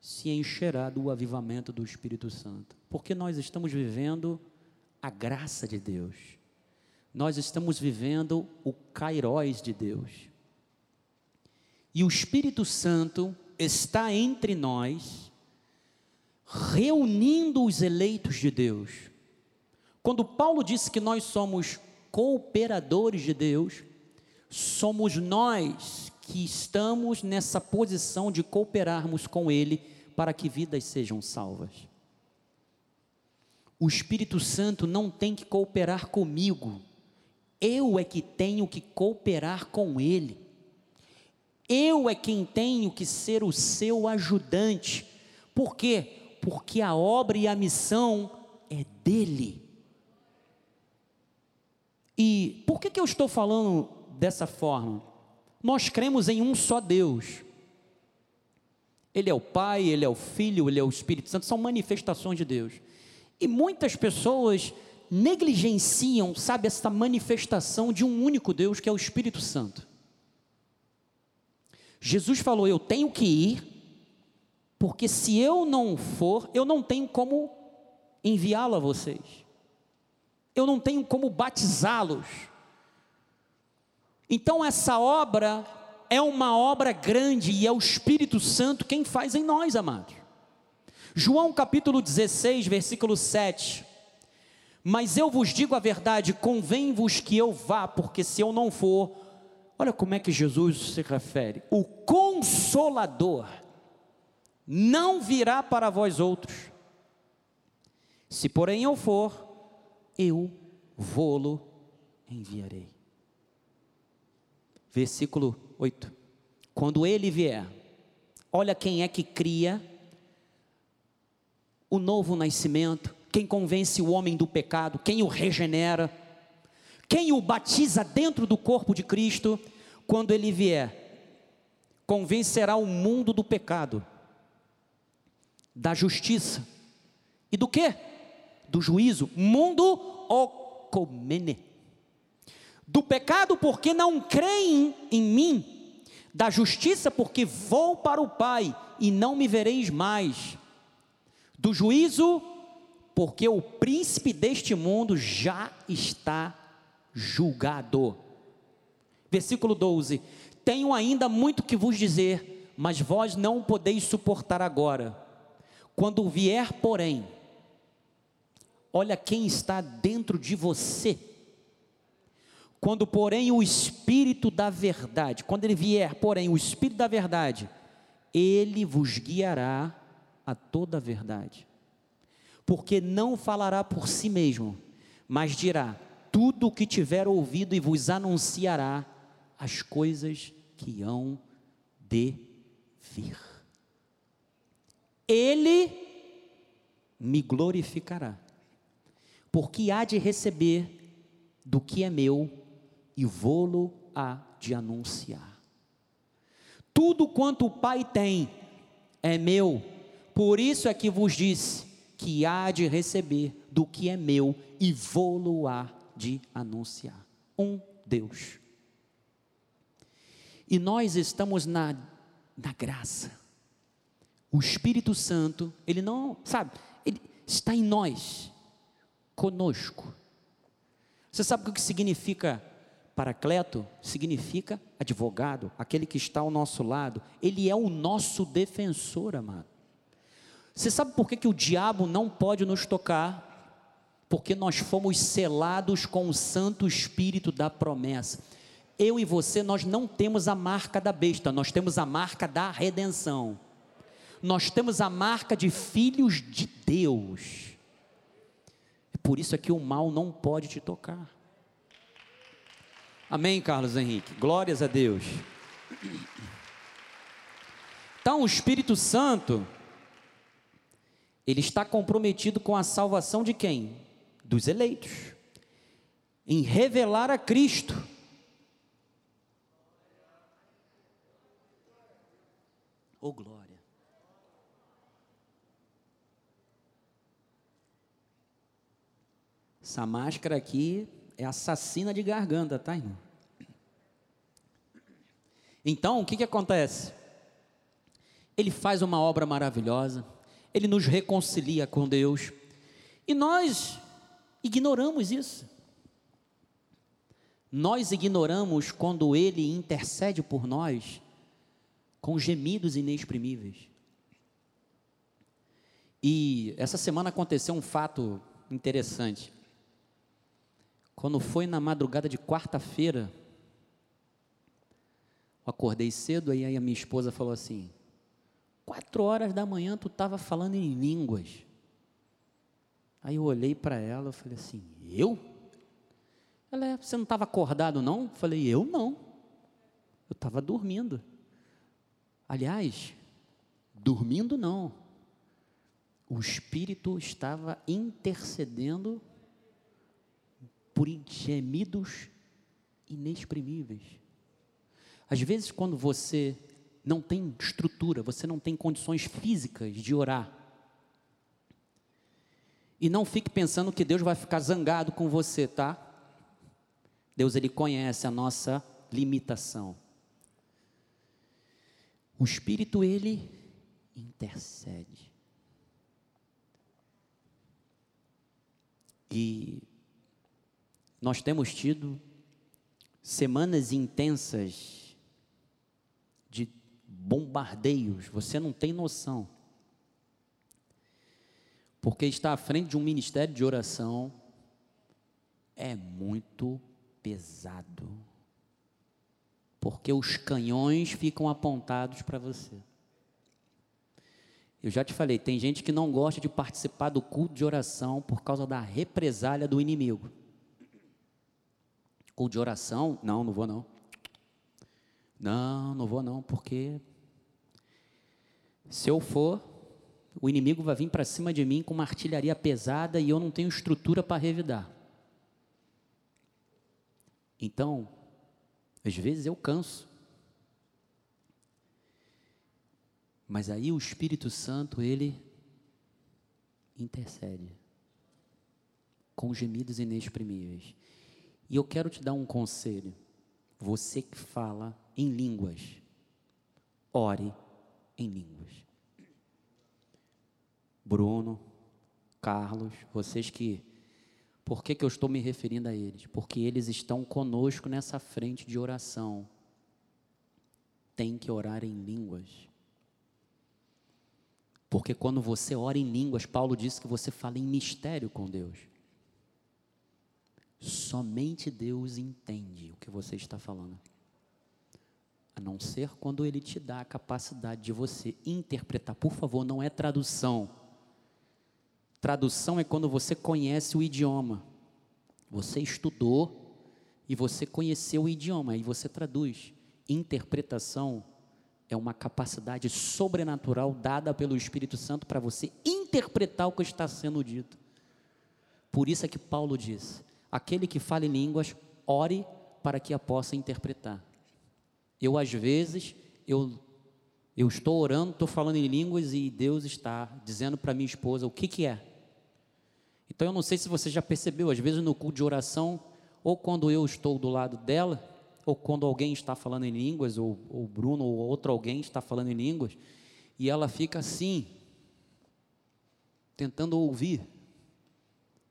se encherá do avivamento do Espírito Santo? Porque nós estamos vivendo a graça de Deus. Nós estamos vivendo o kairós de Deus. E o Espírito Santo está entre nós, reunindo os eleitos de Deus. Quando Paulo disse que nós somos cooperadores de Deus, somos nós que estamos nessa posição de cooperarmos com Ele para que vidas sejam salvas. O Espírito Santo não tem que cooperar comigo, eu é que tenho que cooperar com Ele. Eu é quem tenho que ser o seu ajudante. Por quê? Porque a obra e a missão é dele. E por que, que eu estou falando dessa forma? Nós cremos em um só Deus. Ele é o Pai, Ele é o Filho, Ele é o Espírito Santo, são manifestações de Deus. E muitas pessoas negligenciam, sabe, essa manifestação de um único Deus que é o Espírito Santo. Jesus falou: Eu tenho que ir, porque se eu não for, eu não tenho como enviá-lo a vocês, eu não tenho como batizá-los. Então, essa obra é uma obra grande e é o Espírito Santo quem faz em nós, amados. João capítulo 16, versículo 7. Mas eu vos digo a verdade, convém-vos que eu vá, porque se eu não for, Olha como é que Jesus se refere: o consolador não virá para vós outros. Se porém eu for, eu vou-lo enviarei. Versículo 8. Quando ele vier, olha quem é que cria o novo nascimento, quem convence o homem do pecado, quem o regenera quem o batiza dentro do corpo de Cristo, quando ele vier, convencerá o mundo do pecado, da justiça e do que? Do juízo. Mundo ocomene. Do pecado, porque não creem em mim. Da justiça, porque vou para o Pai e não me vereis mais. Do juízo, porque o príncipe deste mundo já está julgado. Versículo 12: Tenho ainda muito que vos dizer, mas vós não podeis suportar agora. Quando vier, porém, olha quem está dentro de você. Quando, porém, o Espírito da Verdade, quando ele vier, porém, o Espírito da Verdade, ele vos guiará a toda a verdade. Porque não falará por si mesmo, mas dirá tudo o que tiver ouvido e vos anunciará as coisas que hão de vir. Ele me glorificará, porque há de receber do que é meu e vou-lo há de anunciar. Tudo quanto o Pai tem é meu, por isso é que vos disse que há de receber do que é meu e vou-lo há de anunciar. Um Deus. E nós estamos na, na graça. O Espírito Santo, ele não, sabe, ele está em nós, conosco. Você sabe o que significa paracleto? Significa advogado, aquele que está ao nosso lado. Ele é o nosso defensor, amado. Você sabe por que, que o diabo não pode nos tocar? porque nós fomos selados com o Santo Espírito da promessa. Eu e você, nós não temos a marca da besta, nós temos a marca da redenção. Nós temos a marca de filhos de Deus. É por isso é que o mal não pode te tocar. Amém, Carlos Henrique? Glórias a Deus. Então, o Espírito Santo, ele está comprometido com a salvação de quem? dos eleitos, em revelar a Cristo. Oh glória. Essa máscara aqui é assassina de garganta, tá, irmão? Então, o que, que acontece? Ele faz uma obra maravilhosa, ele nos reconcilia com Deus, e nós ignoramos isso. Nós ignoramos quando ele intercede por nós com gemidos inexprimíveis. E essa semana aconteceu um fato interessante. Quando foi na madrugada de quarta-feira, eu acordei cedo, aí a minha esposa falou assim: quatro horas da manhã tu estava falando em línguas. Aí eu olhei para ela, e falei assim: eu? Ela, é, você não estava acordado não? Eu falei: eu não. Eu estava dormindo. Aliás, dormindo não. O Espírito estava intercedendo por gemidos inexprimíveis. Às vezes, quando você não tem estrutura, você não tem condições físicas de orar, e não fique pensando que Deus vai ficar zangado com você, tá? Deus ele conhece a nossa limitação. O Espírito ele intercede. E nós temos tido semanas intensas de bombardeios, você não tem noção. Porque estar à frente de um ministério de oração é muito pesado. Porque os canhões ficam apontados para você. Eu já te falei, tem gente que não gosta de participar do culto de oração por causa da represália do inimigo. Culto de oração? Não, não vou não. Não, não vou não, porque se eu for, o inimigo vai vir para cima de mim com uma artilharia pesada e eu não tenho estrutura para revidar. Então, às vezes eu canso. Mas aí o Espírito Santo, ele intercede com gemidos inexprimíveis. E eu quero te dar um conselho. Você que fala em línguas, ore em línguas. Bruno, Carlos, vocês que. Por que, que eu estou me referindo a eles? Porque eles estão conosco nessa frente de oração. Tem que orar em línguas. Porque quando você ora em línguas, Paulo disse que você fala em mistério com Deus. Somente Deus entende o que você está falando. A não ser quando Ele te dá a capacidade de você interpretar. Por favor, não é tradução. Tradução é quando você conhece o idioma. Você estudou e você conheceu o idioma e você traduz. Interpretação é uma capacidade sobrenatural dada pelo Espírito Santo para você interpretar o que está sendo dito. Por isso é que Paulo diz: aquele que fala em línguas, ore para que a possa interpretar. Eu, às vezes, eu, eu estou orando, estou falando em línguas e Deus está dizendo para minha esposa o que, que é. Então, eu não sei se você já percebeu, às vezes no culto de oração, ou quando eu estou do lado dela, ou quando alguém está falando em línguas, ou o Bruno ou outro alguém está falando em línguas, e ela fica assim, tentando ouvir,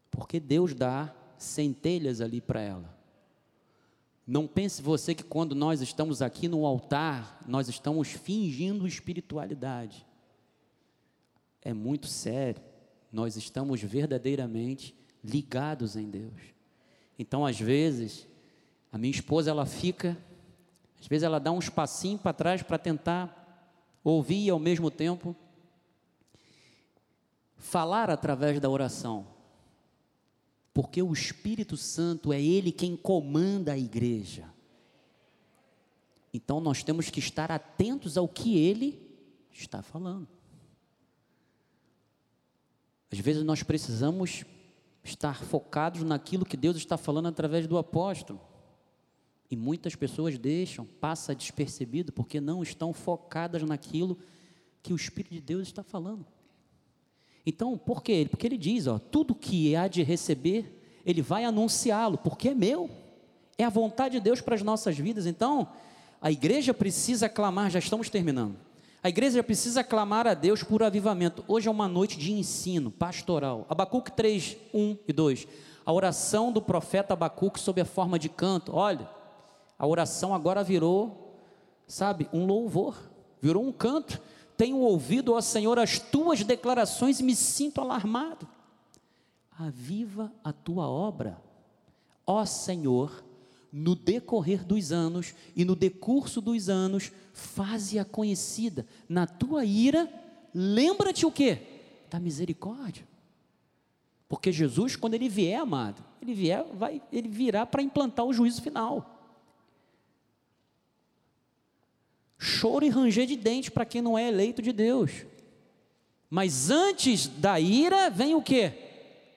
porque Deus dá centelhas ali para ela. Não pense você que quando nós estamos aqui no altar, nós estamos fingindo espiritualidade. É muito sério. Nós estamos verdadeiramente ligados em Deus. Então, às vezes, a minha esposa ela fica, às vezes ela dá um espacinho para trás para tentar ouvir e ao mesmo tempo falar através da oração porque o Espírito Santo é Ele quem comanda a igreja. Então nós temos que estar atentos ao que Ele está falando. Às vezes nós precisamos estar focados naquilo que Deus está falando através do apóstolo. E muitas pessoas deixam, passa despercebido, porque não estão focadas naquilo que o Espírito de Deus está falando. Então, por quê? Porque ele diz, ó, tudo que há de receber ele vai anunciá-lo, porque é meu, é a vontade de Deus para as nossas vidas. Então, a igreja precisa clamar, já estamos terminando. A igreja precisa clamar a Deus por avivamento. Hoje é uma noite de ensino pastoral. Abacuque 3, 1 e 2. A oração do profeta Abacuque sob a forma de canto. Olha, a oração agora virou, sabe, um louvor, virou um canto. Tenho ouvido, ó Senhor, as tuas declarações e me sinto alarmado. Aviva a tua obra, ó Senhor, no decorrer dos anos e no decurso dos anos, faze-a conhecida. Na tua ira, lembra-te o que? Da misericórdia. Porque Jesus, quando ele vier, amado, ele vier, vai, ele virá para implantar o juízo final. Choro e ranger de dente para quem não é eleito de Deus. Mas antes da ira vem o que?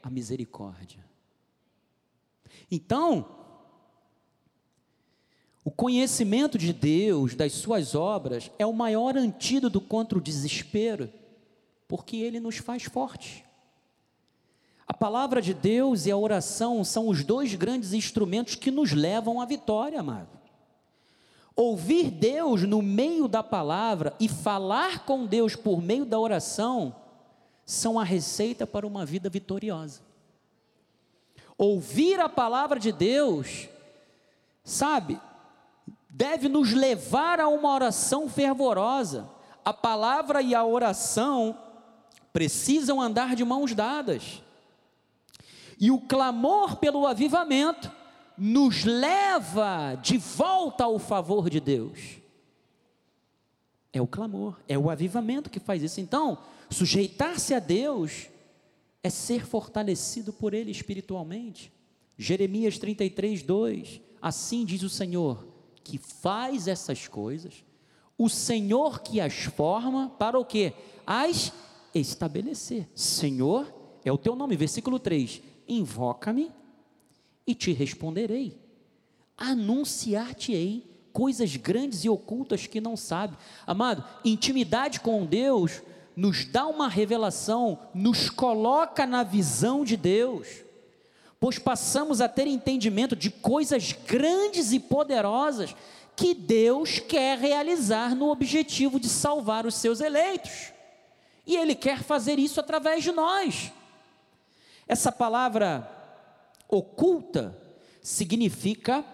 A misericórdia. Então, o conhecimento de Deus, das suas obras, é o maior antídoto contra o desespero, porque ele nos faz fortes. A palavra de Deus e a oração são os dois grandes instrumentos que nos levam à vitória, amado. Ouvir Deus no meio da palavra e falar com Deus por meio da oração são a receita para uma vida vitoriosa. Ouvir a palavra de Deus, sabe, deve nos levar a uma oração fervorosa. A palavra e a oração precisam andar de mãos dadas. E o clamor pelo avivamento nos leva de volta ao favor de Deus. É o clamor, é o avivamento que faz isso. Então, sujeitar-se a Deus é ser fortalecido por Ele espiritualmente. Jeremias 33, 2: Assim diz o Senhor, que faz essas coisas, o Senhor que as forma, para o que? As estabelecer. Senhor é o teu nome, versículo 3: Invoca-me e te responderei. Anunciar-te-ei coisas grandes e ocultas que não sabe. Amado, intimidade com Deus nos dá uma revelação, nos coloca na visão de Deus, pois passamos a ter entendimento de coisas grandes e poderosas que Deus quer realizar no objetivo de salvar os seus eleitos. E Ele quer fazer isso através de nós. Essa palavra Oculta significa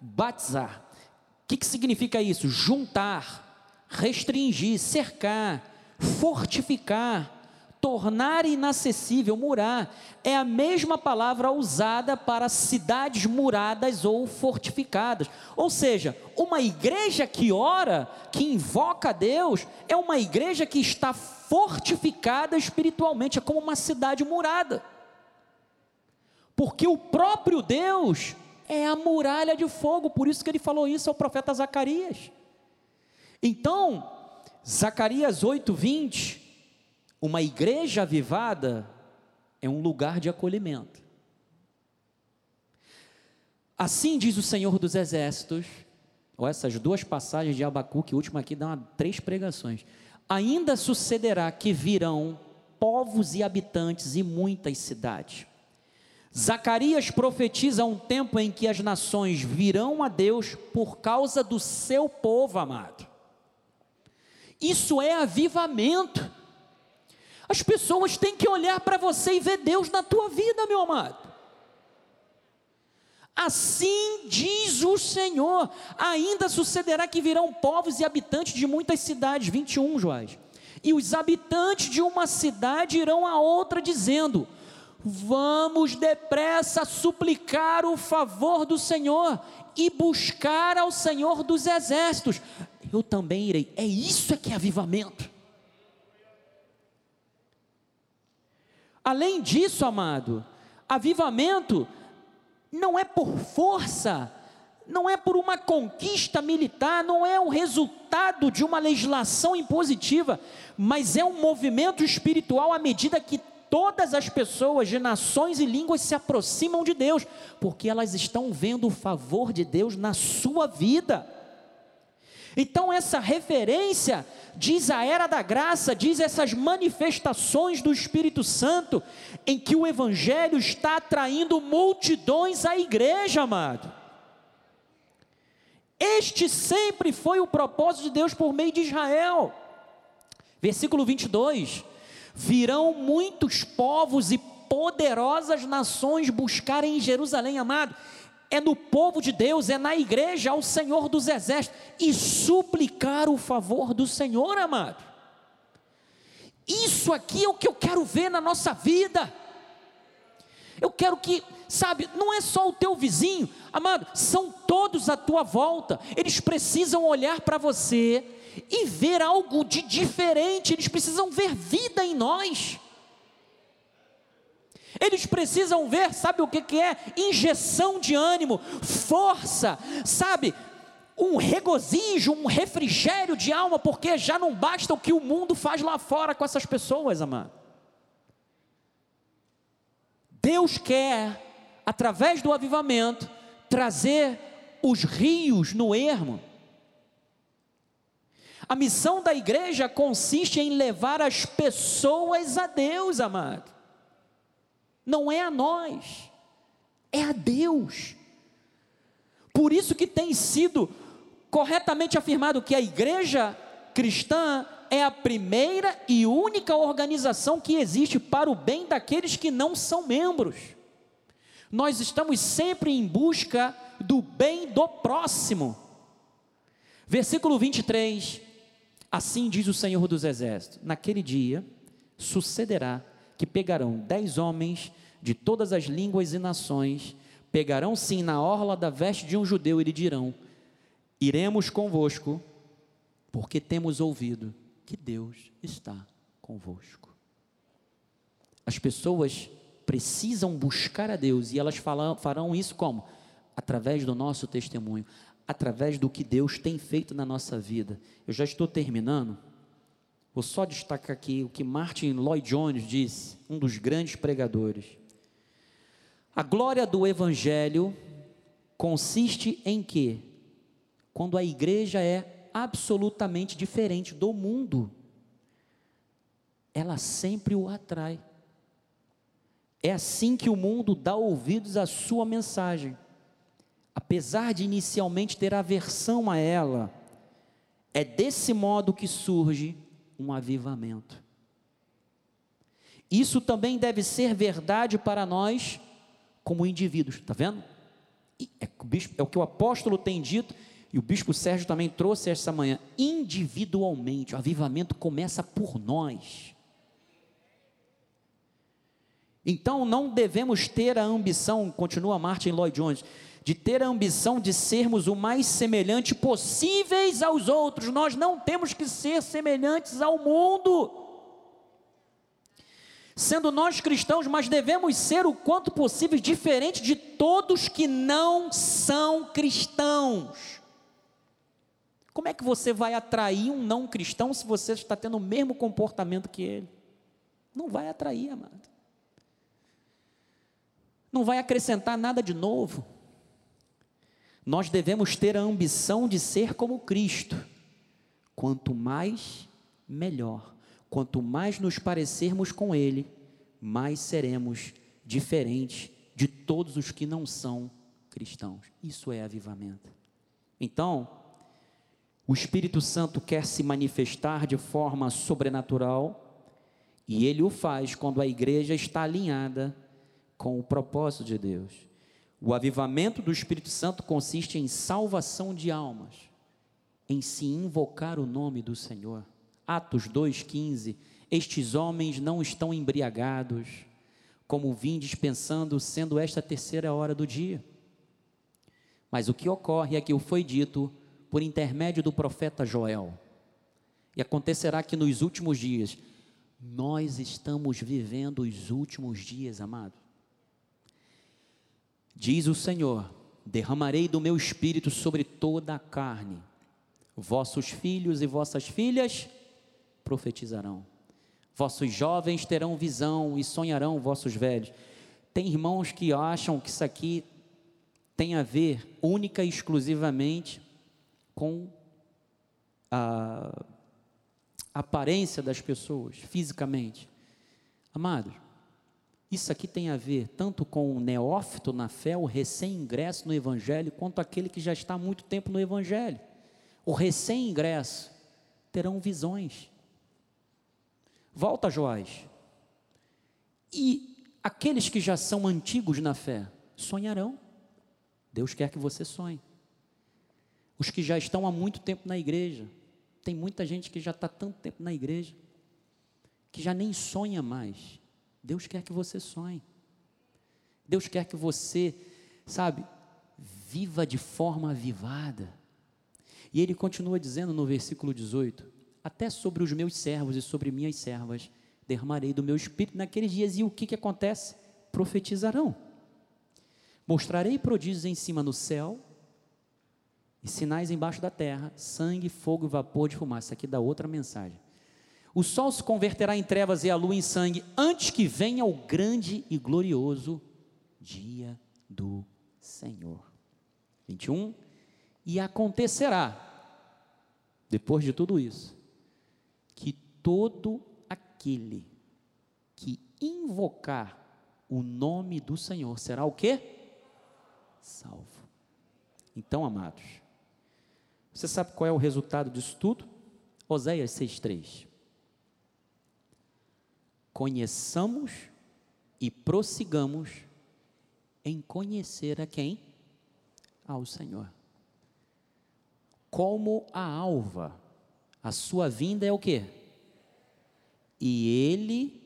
batizar. O que, que significa isso? Juntar, restringir, cercar, fortificar, tornar inacessível, murar. É a mesma palavra usada para cidades muradas ou fortificadas. Ou seja, uma igreja que ora, que invoca a Deus, é uma igreja que está fortificada espiritualmente, é como uma cidade murada porque o próprio Deus é a muralha de fogo, por isso que ele falou isso ao profeta Zacarias. Então, Zacarias 8:20, uma igreja avivada é um lugar de acolhimento. Assim diz o Senhor dos Exércitos, ou essas duas passagens de Abacuque, última aqui dá uma, três pregações. Ainda sucederá que virão povos e habitantes e muitas cidades Zacarias profetiza um tempo em que as nações virão a Deus por causa do seu povo amado. Isso é avivamento. As pessoas têm que olhar para você e ver Deus na tua vida, meu amado. Assim diz o Senhor: ainda sucederá que virão povos e habitantes de muitas cidades. 21, Joás. E os habitantes de uma cidade irão a outra, dizendo: Vamos depressa suplicar o favor do Senhor e buscar ao Senhor dos exércitos. Eu também irei. É isso que é avivamento. Além disso, amado, avivamento não é por força, não é por uma conquista militar, não é o resultado de uma legislação impositiva, mas é um movimento espiritual à medida que todas as pessoas de nações e línguas se aproximam de Deus, porque elas estão vendo o favor de Deus na sua vida. Então, essa referência diz a era da graça, diz essas manifestações do Espírito Santo, em que o Evangelho está atraindo multidões à igreja, amado. Este sempre foi o propósito de Deus por meio de Israel. Versículo 22: Virão muitos povos e poderosas nações buscarem em Jerusalém, amado é no povo de Deus, é na igreja, ao Senhor dos exércitos, e suplicar o favor do Senhor, amado. Isso aqui é o que eu quero ver na nossa vida. Eu quero que, sabe, não é só o teu vizinho, amado, são todos à tua volta, eles precisam olhar para você e ver algo de diferente, eles precisam ver vida em nós. Eles precisam ver, sabe o que, que é? Injeção de ânimo, força, sabe? Um regozijo, um refrigério de alma, porque já não basta o que o mundo faz lá fora com essas pessoas, amado. Deus quer, através do avivamento, trazer os rios no ermo. A missão da igreja consiste em levar as pessoas a Deus, amado não é a nós, é a Deus. Por isso que tem sido corretamente afirmado que a igreja cristã é a primeira e única organização que existe para o bem daqueles que não são membros. Nós estamos sempre em busca do bem do próximo. Versículo 23. Assim diz o Senhor dos Exércitos: Naquele dia sucederá que pegarão dez homens de todas as línguas e nações, pegarão sim na orla da veste de um judeu e lhe dirão: Iremos convosco, porque temos ouvido que Deus está convosco. As pessoas precisam buscar a Deus e elas falam, farão isso como? Através do nosso testemunho, através do que Deus tem feito na nossa vida. Eu já estou terminando. Vou só destacar aqui o que Martin Lloyd Jones disse, um dos grandes pregadores. A glória do evangelho consiste em que quando a igreja é absolutamente diferente do mundo, ela sempre o atrai. É assim que o mundo dá ouvidos à sua mensagem. Apesar de inicialmente ter aversão a ela, é desse modo que surge um avivamento. Isso também deve ser verdade para nós como indivíduos, está vendo? É, é o que o apóstolo tem dito, e o bispo Sérgio também trouxe essa manhã. Individualmente, o avivamento começa por nós. Então não devemos ter a ambição, continua Martin Lloyd Jones, de ter a ambição de sermos o mais semelhante possíveis aos outros. Nós não temos que ser semelhantes ao mundo. Sendo nós cristãos, mas devemos ser o quanto possível diferente de todos que não são cristãos. Como é que você vai atrair um não cristão se você está tendo o mesmo comportamento que ele? Não vai atrair, amado. Não vai acrescentar nada de novo nós devemos ter a ambição de ser como Cristo. Quanto mais, melhor. Quanto mais nos parecermos com Ele, mais seremos diferentes de todos os que não são cristãos. Isso é avivamento. Então, o Espírito Santo quer se manifestar de forma sobrenatural e ele o faz quando a igreja está alinhada com o propósito de Deus. O avivamento do Espírito Santo consiste em salvação de almas, em se invocar o nome do Senhor. Atos 2,15: Estes homens não estão embriagados, como vim dispensando, sendo esta a terceira hora do dia. Mas o que ocorre é que o foi dito por intermédio do profeta Joel. E acontecerá que nos últimos dias, nós estamos vivendo os últimos dias, amado. Diz o Senhor: derramarei do meu espírito sobre toda a carne. Vossos filhos e vossas filhas profetizarão. Vossos jovens terão visão e sonharão vossos velhos. Tem irmãos que acham que isso aqui tem a ver única e exclusivamente com a aparência das pessoas, fisicamente. Amados, isso aqui tem a ver tanto com o neófito na fé, o recém-ingresso no Evangelho, quanto aquele que já está há muito tempo no Evangelho. O recém-ingresso terão visões. Volta, Joás. E aqueles que já são antigos na fé sonharão. Deus quer que você sonhe. Os que já estão há muito tempo na igreja, tem muita gente que já está tanto tempo na igreja, que já nem sonha mais. Deus quer que você sonhe. Deus quer que você, sabe, viva de forma avivada. E ele continua dizendo no versículo 18: Até sobre os meus servos e sobre minhas servas derramarei do meu espírito naqueles dias. E o que, que acontece? Profetizarão. Mostrarei prodígios em cima no céu e sinais embaixo da terra, sangue, fogo e vapor de fumaça. Aqui dá outra mensagem. O sol se converterá em trevas e a lua em sangue, antes que venha o grande e glorioso dia do Senhor. 21. E acontecerá, depois de tudo isso, que todo aquele que invocar o nome do Senhor será o quê? Salvo. Então, amados, você sabe qual é o resultado disso tudo? Oséias 6,3. Conheçamos e prossigamos em conhecer a quem? Ao Senhor. Como a alva, a sua vinda é o que? E ele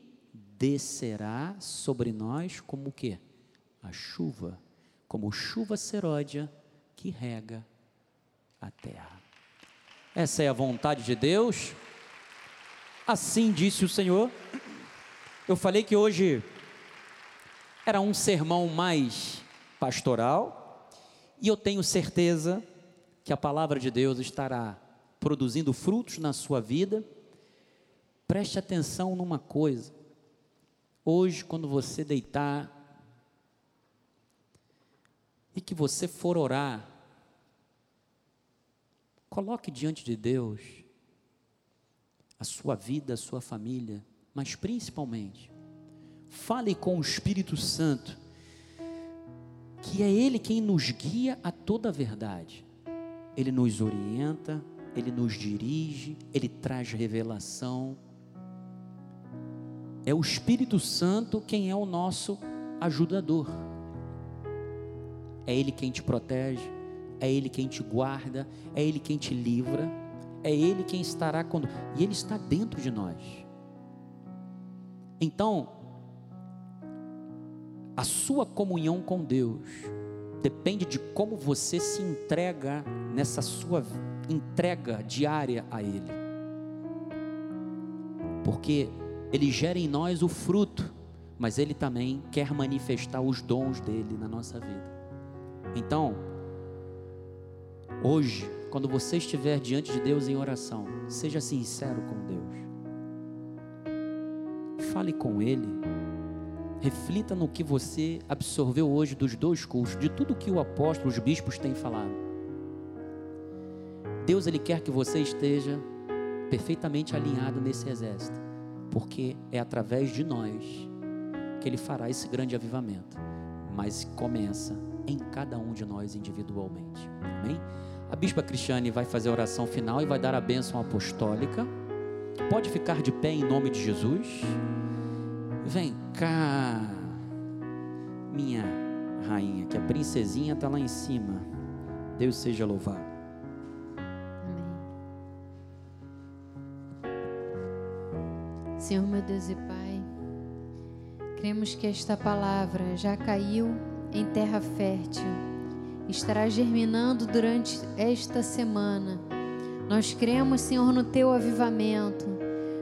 descerá sobre nós como o que? A chuva, como chuva seródia que rega a terra. Essa é a vontade de Deus. Assim disse o Senhor. Eu falei que hoje era um sermão mais pastoral, e eu tenho certeza que a palavra de Deus estará produzindo frutos na sua vida. Preste atenção numa coisa. Hoje, quando você deitar e que você for orar, Coloque diante de Deus a sua vida, a sua família, mas principalmente, fale com o Espírito Santo, que é Ele quem nos guia a toda a verdade. Ele nos orienta, Ele nos dirige, Ele traz revelação. É o Espírito Santo quem é o nosso ajudador. É Ele quem te protege, é Ele quem te guarda, é Ele quem te livra, é Ele quem estará quando. E Ele está dentro de nós. Então, a sua comunhão com Deus depende de como você se entrega nessa sua entrega diária a Ele. Porque Ele gera em nós o fruto, mas Ele também quer manifestar os dons dele na nossa vida. Então, Hoje, quando você estiver diante de Deus em oração, seja sincero com Deus. Fale com Ele. Reflita no que você absorveu hoje dos dois cursos, de tudo que o apóstolo, os bispos têm falado. Deus ele quer que você esteja perfeitamente alinhado nesse exército, porque é através de nós que ele fará esse grande avivamento. Mas começa em cada um de nós individualmente. Amém? A bispa Cristiane vai fazer a oração final e vai dar a bênção apostólica. Pode ficar de pé em nome de Jesus. Vem cá, minha rainha, que a princesinha está lá em cima. Deus seja louvado. Amém. Senhor meu Deus e Pai, cremos que esta palavra já caiu em terra fértil estará germinando durante esta semana. Nós cremos, Senhor, no teu avivamento.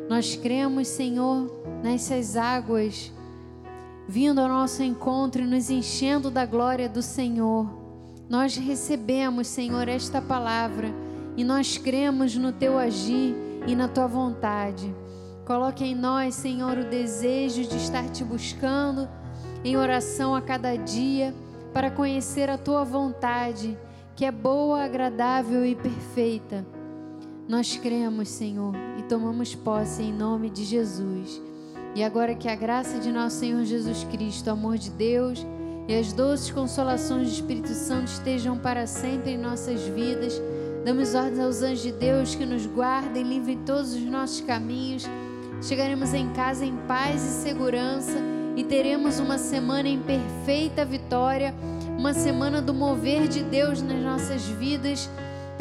Nós cremos, Senhor, nessas águas vindo ao nosso encontro e nos enchendo da glória do Senhor. Nós recebemos, Senhor, esta palavra e nós cremos no teu agir e na tua vontade. Coloque em nós, Senhor, o desejo de estar te buscando em oração a cada dia para conhecer a tua vontade, que é boa, agradável e perfeita. Nós cremos, Senhor, e tomamos posse em nome de Jesus. E agora que a graça de nosso Senhor Jesus Cristo, o amor de Deus e as doces consolações do Espírito Santo estejam para sempre em nossas vidas. Damos ordens aos anjos de Deus que nos guardem, livrem todos os nossos caminhos. Chegaremos em casa em paz e segurança e teremos uma semana em perfeita vitória, uma semana do mover de Deus nas nossas vidas,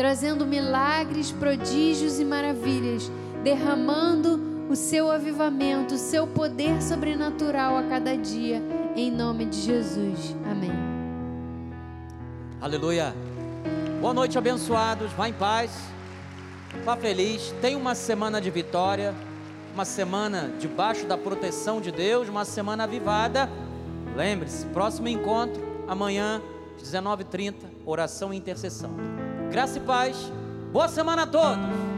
trazendo milagres, prodígios e maravilhas, derramando o seu avivamento, o seu poder sobrenatural a cada dia, em nome de Jesus. Amém. Aleluia. Boa noite, abençoados. Vá em paz. Vá feliz. Tenha uma semana de vitória. Uma semana debaixo da proteção de Deus. Uma semana avivada. Lembre-se, próximo encontro, amanhã, 19h30, oração e intercessão. Graça e paz. Boa semana a todos.